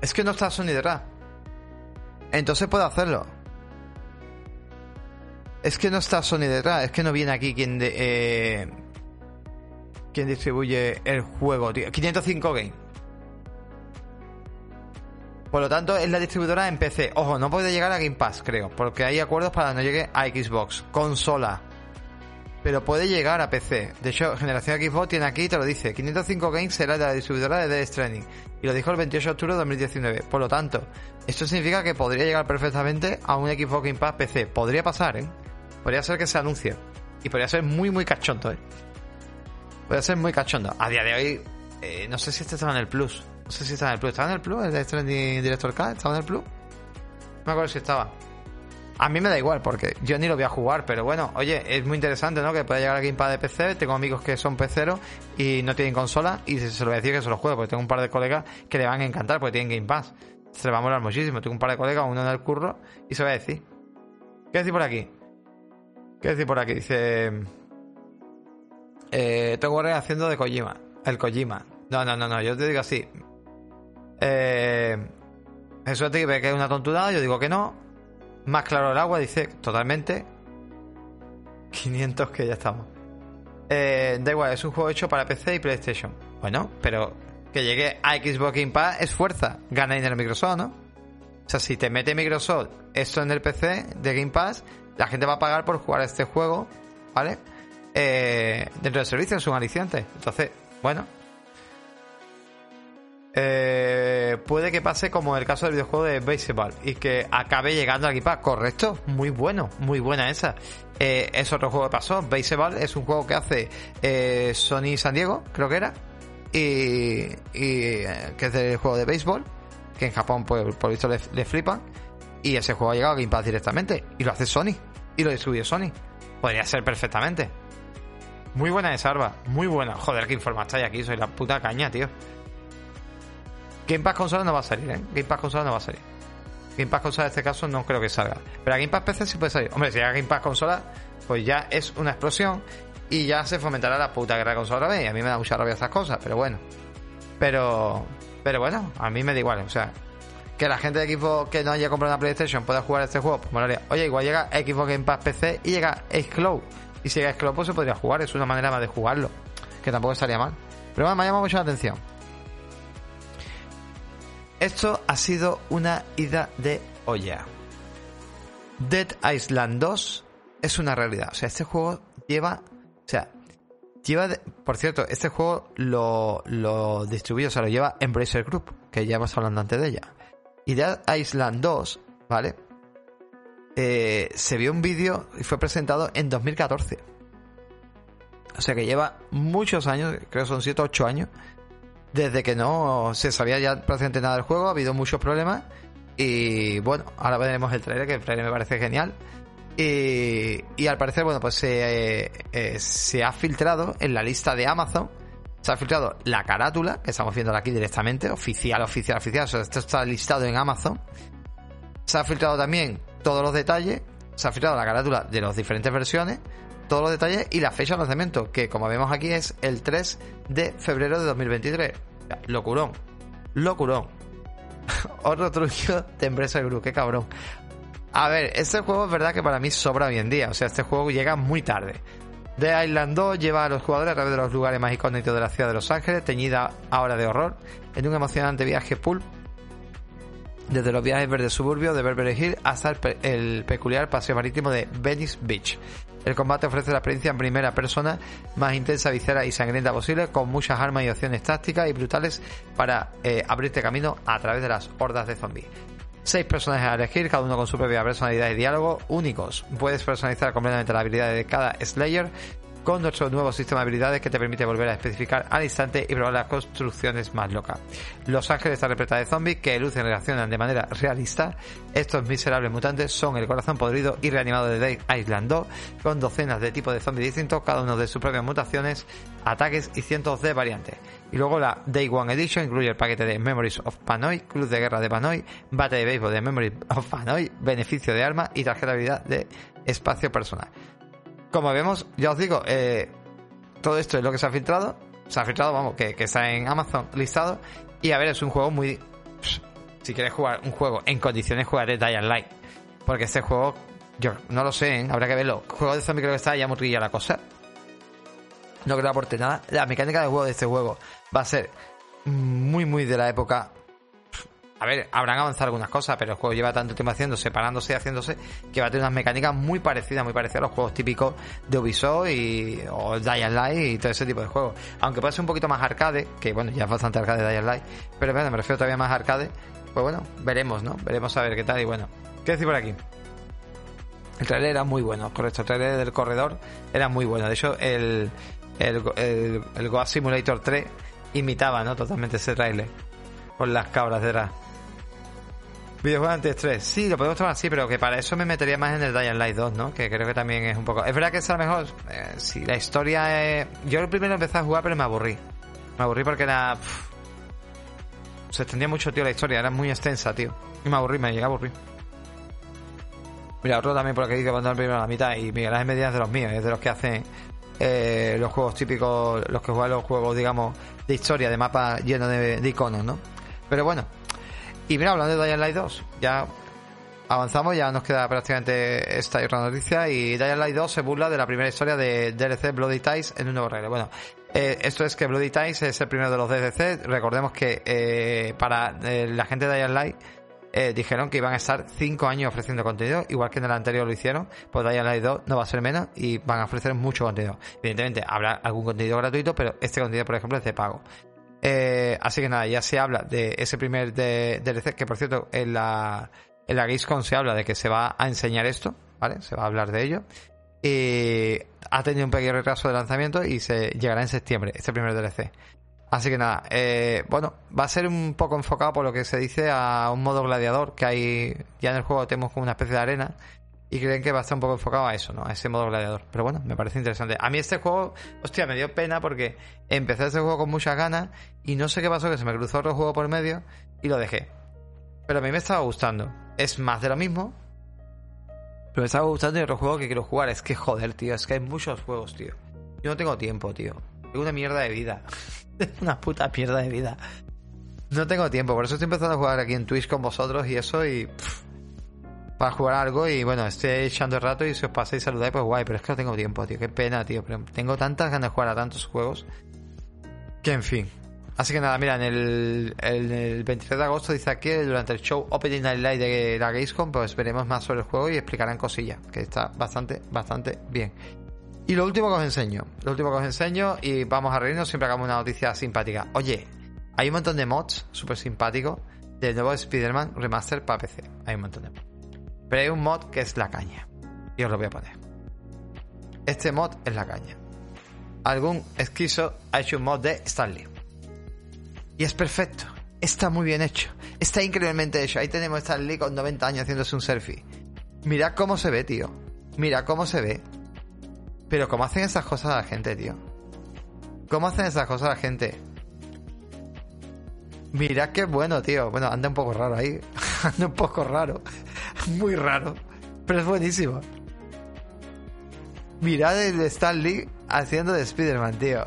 Es que no está Sony detrás. Entonces puedo hacerlo. Es que no está Sony detrás, es que no viene aquí quien de, eh, quien distribuye el juego, tío. 505 Game. Por lo tanto, es la distribuidora en PC. Ojo, no puede llegar a Game Pass, creo, porque hay acuerdos para que no llegue a Xbox, consola. Pero puede llegar a PC. De hecho, Generación Xbox tiene aquí, te lo dice. 505 Games será la distribuidora de Death Stranding. Y lo dijo el 28 de octubre de 2019. Por lo tanto, esto significa que podría llegar perfectamente a un Xbox Game Pass PC. Podría pasar, ¿eh? Podría ser que se anuncie. Y podría ser muy, muy cachondo, ¿eh? Podría ser muy cachondo. A día de hoy, eh, no sé si este estaba en el Plus. No sé si estaba en el Plus. ¿Estaba en el Plus? ¿El Director K? ¿Estaba en el Plus? No me acuerdo si estaba. A mí me da igual, porque yo ni lo voy a jugar, pero bueno, oye, es muy interesante, ¿no? Que pueda llegar a Gamepad de PC. Tengo amigos que son peceros y no tienen consola, y se lo voy a decir que se lo juego, porque tengo un par de colegas que le van a encantar porque tienen Game Pass. Se le va a molar muchísimo. Tengo un par de colegas, uno en el curro, y se va a decir. ¿Qué decir por aquí? ¿Qué decir por aquí? Dice. Eh, tengo haciendo de Kojima. El Kojima. No, no, no, no. Yo te digo así. Eh, eso te ve que es una tonturada. Yo digo que no. Más claro el agua. Dice totalmente. 500 que ya estamos. Eh, da igual, es un juego hecho para PC y PlayStation. Bueno, pero que llegue a Xbox Game Pass es fuerza. Gana dinero Microsoft, ¿no? O sea, si te mete Microsoft esto en el PC de Game Pass, la gente va a pagar por jugar este juego, ¿vale? Eh, dentro del servicio es un aliciente. Entonces, bueno. Eh, puede que pase como el caso del videojuego de Baseball y que acabe llegando al equipa. Correcto, muy bueno, muy buena esa. Eh, es otro juego que pasó. Baseball es un juego que hace eh, Sony San Diego, creo que era. Y, y que es del juego de béisbol, que en Japón, pues, por visto, le, le flipan. Y ese juego ha llegado a Game Pass directamente. Y lo hace Sony. Y lo distribuye Sony. Podría ser perfectamente. Muy buena esa arma. Muy buena. Joder, qué informa estáis aquí. Soy la puta caña, tío. Game Pass consola no va a salir, ¿eh? Game Pass consola no va a salir. Game Pass consola en este caso no creo que salga. Pero a Game Pass PC sí puede salir. Hombre, si llega Game Pass consola, pues ya es una explosión. Y ya se fomentará la puta guerra de consola vez. Y a mí me da mucha rabia estas cosas, pero bueno. Pero. Pero bueno, a mí me da igual. O sea, que la gente de equipo que no haya comprado una PlayStation pueda jugar este juego, pues molaría. Oye, igual llega Xbox Game Pass PC y llega Xcloud. Y si llega Xcloud, pues se podría jugar, es una manera más de jugarlo, que tampoco estaría mal. Pero bueno, me ha llamado mucho la atención. Esto ha sido una ida de olla. Dead Island 2 es una realidad. O sea, este juego lleva. O sea, lleva. por cierto, este juego lo, lo distribuye, o sea, lo lleva Embracer Group, que ya hemos hablado antes de ella. Y Dead Island 2, ¿vale? Eh, se vio un vídeo y fue presentado en 2014. O sea que lleva muchos años, creo que son 7 o 8 años, desde que no se sabía ya prácticamente nada del juego, ha habido muchos problemas. Y bueno, ahora veremos el trailer, que el trailer me parece genial. Y, y al parecer, bueno, pues se, eh, se ha filtrado en la lista de Amazon se ha filtrado la carátula, que estamos viendo aquí directamente, oficial, oficial, oficial. esto está listado en Amazon. Se ha filtrado también todos los detalles. Se ha filtrado la carátula de las diferentes versiones, todos los detalles y la fecha de lanzamiento, que como vemos aquí es el 3 de febrero de 2023. Locurón. Locurón. Otro truco de Empresa Group, qué cabrón. A ver, este juego es verdad que para mí sobra hoy en día. O sea, este juego llega muy tarde. The Island 2 lleva a los jugadores a través de los lugares más icónicos de la ciudad de Los Ángeles, teñida ahora de horror, en un emocionante viaje pool desde los viajes verdes suburbios de Beverly Hills hasta el, peculiar paseo marítimo de Venice Beach. El combate ofrece la experiencia en primera persona más intensa, visceral y sangrienta posible, con muchas armas y opciones tácticas y brutales para eh, abrirte camino a través de las hordas de zombies. Seis personajes a elegir, cada uno con su propia personalidad y diálogo únicos. Puedes personalizar completamente la habilidad de cada Slayer con nuestro nuevo sistema de habilidades que te permite volver a especificar al instante y probar las construcciones más locas. Los ángeles están repleta de zombies que lucen y reaccionan de manera realista. Estos miserables mutantes son el corazón podrido y reanimado de Dead Island 2, con docenas de tipos de zombies distintos, cada uno de sus propias mutaciones, ataques y cientos de variantes. Y luego la Day One Edition incluye el paquete de Memories of Panoi, Club de Guerra de Panoi, Bate de Béisbol de Memories of Panoi, Beneficio de Arma y tarjeta de habilidad de espacio personal. Como vemos, ya os digo, eh, todo esto es lo que se ha filtrado. Se ha filtrado, vamos, que, está en Amazon listado. Y a ver, es un juego muy... Si quieres jugar un juego en condiciones, jugaré Dying Light. Porque este juego, yo no lo sé, ¿eh? habrá que verlo. Juego de zombie creo que está ya muy la cosa. No creo que aporte nada. La mecánica de juego de este juego va a ser muy, muy de la época. A ver, habrán avanzado algunas cosas, pero el juego lleva tanto tiempo haciéndose, separándose y haciéndose, que va a tener unas mecánicas muy parecidas, muy parecidas a los juegos típicos de Ubisoft y, o Dying Light y todo ese tipo de juegos. Aunque puede ser un poquito más arcade, que bueno, ya es bastante arcade Dying Light, pero bueno, me refiero todavía más arcade. Pues bueno, veremos, ¿no? Veremos a ver qué tal y bueno. ¿Qué decir por aquí? El trailer era muy bueno, correcto. El trailer del corredor era muy bueno. De hecho, el, el, el, Goat Simulator 3 imitaba, ¿no? Totalmente ese trailer. Con las cabras detrás. Videojuego antes 3. Sí, lo podemos tomar así, pero que para eso me metería más en el Dying Light 2, ¿no? Que creo que también es un poco... Es verdad que es a lo mejor... Eh, si la historia es... Yo el primero empecé a jugar, pero me aburrí. Me aburrí porque era... pff, se extendía mucho, tío, la historia. Era muy extensa, tío. Y me aburrí, me llegué a aburrir. Mira, otro también por aquí que mandó el primero a la mitad. Y Miguel Ángel Medina es de los míos, es de los que hacen eh, los juegos típicos, los que juegan los juegos, digamos, de historia, de mapa lleno de iconos, ¿no? Pero bueno. Y mira, hablando de Dying Light 2, ya avanzamos, ya nos queda prácticamente esta otra noticia. Y Dying Light 2 se burla de la primera historia de DLC Bloody Ties en un nuevo regalo. Bueno, eh, esto es que Bloody Ties es el primero de los DLC. Recordemos que eh, para eh, la gente de Dying Light dijeron que iban a estar 5 años ofreciendo contenido, igual que en el anterior lo hicieron, pues Dying Light 2 no va a ser menos y van a ofrecer mucho contenido. Evidentemente habrá algún contenido gratuito, pero este contenido, por ejemplo, es de pago. Eh, así que nada, ya se habla de ese primer de, DLC, que por cierto, en la, en la Gamescom se habla de que se va a enseñar esto, ¿vale? Se va a hablar de ello. Y ha tenido un pequeño retraso de lanzamiento y se llegará en septiembre, este primer DLC. Así que nada, eh, bueno, va a ser un poco enfocado por lo que se dice a un modo gladiador que hay ya en el juego tenemos como una especie de arena y creen que va a estar un poco enfocado a eso, ¿no? A ese modo gladiador. Pero bueno, me parece interesante. A mí este juego, hostia, me dio pena porque empecé este juego con muchas ganas y no sé qué pasó, que se me cruzó otro juego por medio y lo dejé. Pero a mí me estaba gustando. Es más de lo mismo. Pero me estaba gustando y otro juego que quiero jugar. Es que joder, tío, es que hay muchos juegos, tío. Yo no tengo tiempo, tío. Tengo una mierda de vida. una puta mierda de vida. No tengo tiempo, por eso estoy empezando a jugar aquí en Twitch con vosotros y eso y... para jugar algo y bueno, estoy echando el rato y si os pasáis saludáis, pues guay, pero es que no tengo tiempo, tío. Qué pena, tío. Pero tengo tantas ganas de jugar a tantos juegos que en fin. Así que nada, mira, en el, en el 23 de agosto dice aquí, durante el show Opening Night Live de la Gamescom, pues veremos más sobre el juego y explicarán cosillas, que está bastante, bastante bien. Y lo último que os enseño, lo último que os enseño y vamos a reírnos, siempre hagamos una noticia simpática. Oye, hay un montón de mods súper simpáticos del nuevo Spider-Man Remaster para PC. Hay un montón de mods. Pero hay un mod que es la caña. Y os lo voy a poner. Este mod es la caña. Algún esquizo ha hecho un mod de Stanley. Y es perfecto. Está muy bien hecho. Está increíblemente hecho. Ahí tenemos a Stanley con 90 años haciéndose un selfie. Mirad cómo se ve, tío. Mirad cómo se ve. Pero cómo hacen esas cosas la gente, tío. ¿Cómo hacen esas cosas la gente? Mirad qué bueno, tío. Bueno, anda un poco raro ahí. anda un poco raro. Muy raro. Pero es buenísimo. Mirad el de Stan Lee haciendo de Spider-Man, tío.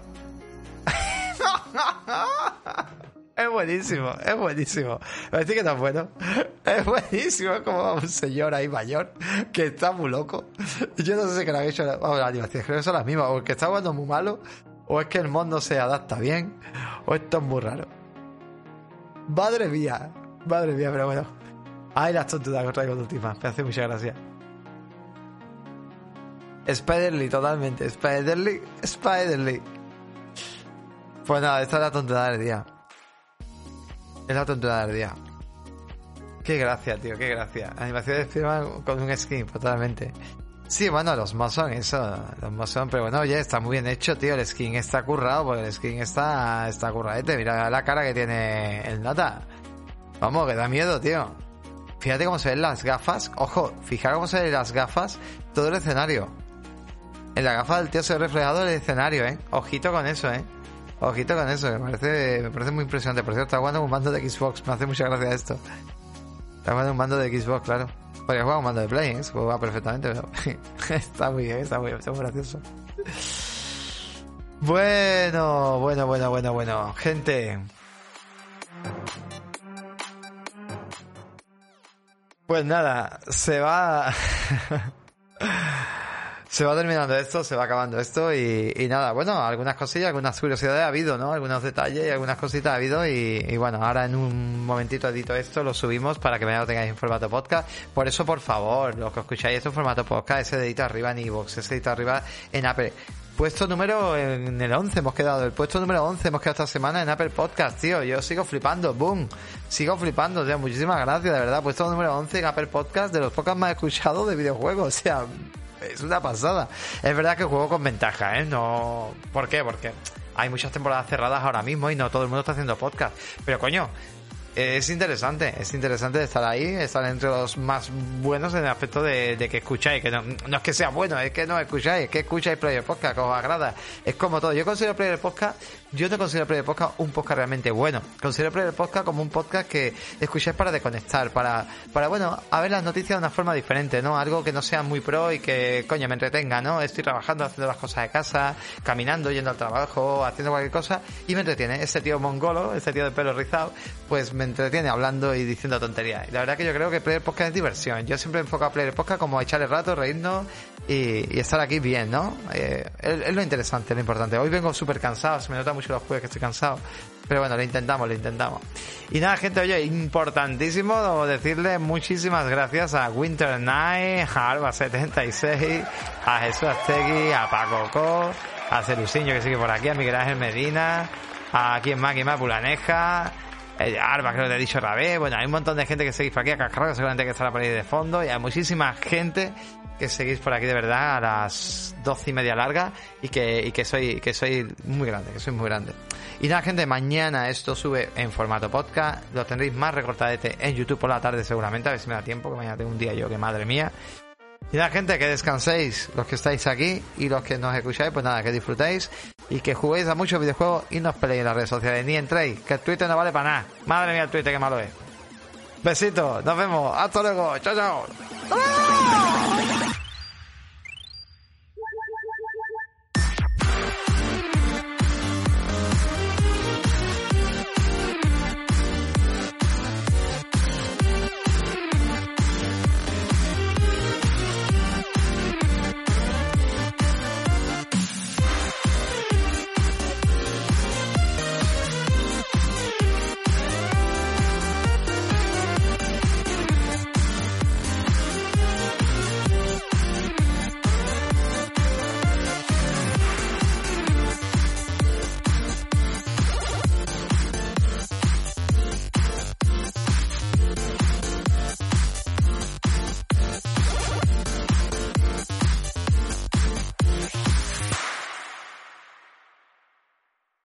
Es buenísimo, es buenísimo. Parece que está bueno. Es buenísimo, como un señor ahí mayor que está muy loco. Yo no sé si que la han hecho vamos, las creo que son las mismas. O que está jugando muy malo, o es que el mod no se adapta bien, o esto es muy raro. Madre mía, madre mía, pero bueno. Ay, las tonturas que traigo de última. Me hace mucha gracia. Spider-Lee, totalmente. Spider-Lee, Spider-Lee. Pues nada, esta es la tontería del día. Es la tontería del día. Qué gracia, tío, qué gracia. Animación de Spider-Man con un skin, totalmente. Sí, bueno, los mods son eso, los mods son, pero bueno, oye, está muy bien hecho, tío, el skin está currado, pues el skin está, está curradete, mira la cara que tiene el nota. Vamos, que da miedo, tío. Fíjate cómo se ven las gafas, ojo, fijaros cómo se ven las gafas, todo el escenario. En la gafa del tío se ve reflejado el escenario, eh. Ojito con eso, eh. Ojito con eso, me parece, me parece muy impresionante. Por cierto, está jugando un mando de Xbox, me hace mucha gracia esto. Está jugando un mando de Xbox, claro. Podría jugar un mando de Play, ¿eh? se juega perfectamente, pero está muy bien, está muy está muy gracioso. Bueno, bueno, bueno, bueno, bueno. Gente. Pues nada, se va... se va terminando esto, se va acabando esto y, nada, bueno, algunas cosillas, algunas curiosidades ha habido, ¿no? Algunos detalles y algunas cositas ha habido y, bueno, ahora en un momentito edito esto, lo subimos para que me lo tengáis en formato podcast. Por eso, por favor, los que escucháis esto en formato podcast, ese dedito arriba en iVoox, ese dedito arriba en Apple. Puesto número en el 11 hemos quedado, el puesto número 11 hemos quedado esta semana en Apple Podcast, tío. Yo sigo flipando, boom. Sigo flipando, tío. Muchísimas gracias, de verdad. Puesto número 11 en Apple Podcast de los podcasts más escuchados de videojuegos. O sea, es una pasada. Es verdad que juego con ventaja, ¿eh? No. ¿Por qué? Porque hay muchas temporadas cerradas ahora mismo y no todo el mundo está haciendo podcast. Pero coño, es interesante, es interesante estar ahí, estar entre los más buenos en el aspecto de, que escucháis, que no, es que sea bueno, es que no escucháis, es que escucháis Player Podcast, que os agrada. Es como todo. Yo considero Player Podcast, yo no considero Player Podcast un podcast realmente bueno. Considero Player Podcast como un podcast que escucháis para desconectar, para, para bueno, a ver las noticias de una forma diferente, ¿no? Algo que no sea muy pro y que, coño, me entretenga, ¿no? Estoy trabajando, haciendo las cosas de casa, caminando, yendo al trabajo, haciendo cualquier cosa y me entretiene. Ese tío mongolo, ese tío de pelo rizado, pues me entretiene hablando y diciendo tonterías. Y la verdad que yo creo que Player Podcast es diversión. Yo siempre enfoco a Player Podcast como echarle rato, reírnos y, estar aquí bien, ¿no? Eh, es, lo interesante, lo importante. Hoy vengo súper cansado, se me nota mucho los jueves que estoy cansado. Pero bueno, lo intentamos, lo intentamos. Y nada, gente, oye, importantísimo decirle muchísimas gracias a Winter Night, a Alba76, a Jesús Aztegui, a Paco Co, a Celusiño que sigue por aquí, a Miguel Ángel Medina, a quien más, quien más, Pulaneja, Arba, creo que te he dicho otra vez. Bueno, hay un montón de gente que seguís por aquí, a Cascarro, seguramente que estará por ahí de fondo. Y hay muchísima gente que seguís por aquí de verdad a las doce y media larga y que, y que soy, que soy muy grande, que soy muy grande. Y nada, gente, mañana esto sube en formato podcast. Lo tendréis más recortadete en YouTube por la tarde seguramente, a ver si me da tiempo, que mañana tengo un día yo que madre mía. Y nada, gente, que descanséis los que estáis aquí y los que nos escucháis, pues nada, que disfrutéis y que juguéis a muchos videojuegos y no os peleéis en las redes sociales, ni entréis, que el Twitter no vale para nada. Madre mía, el Twitter, qué malo es. Besitos, nos vemos, hasta luego, chao, chao.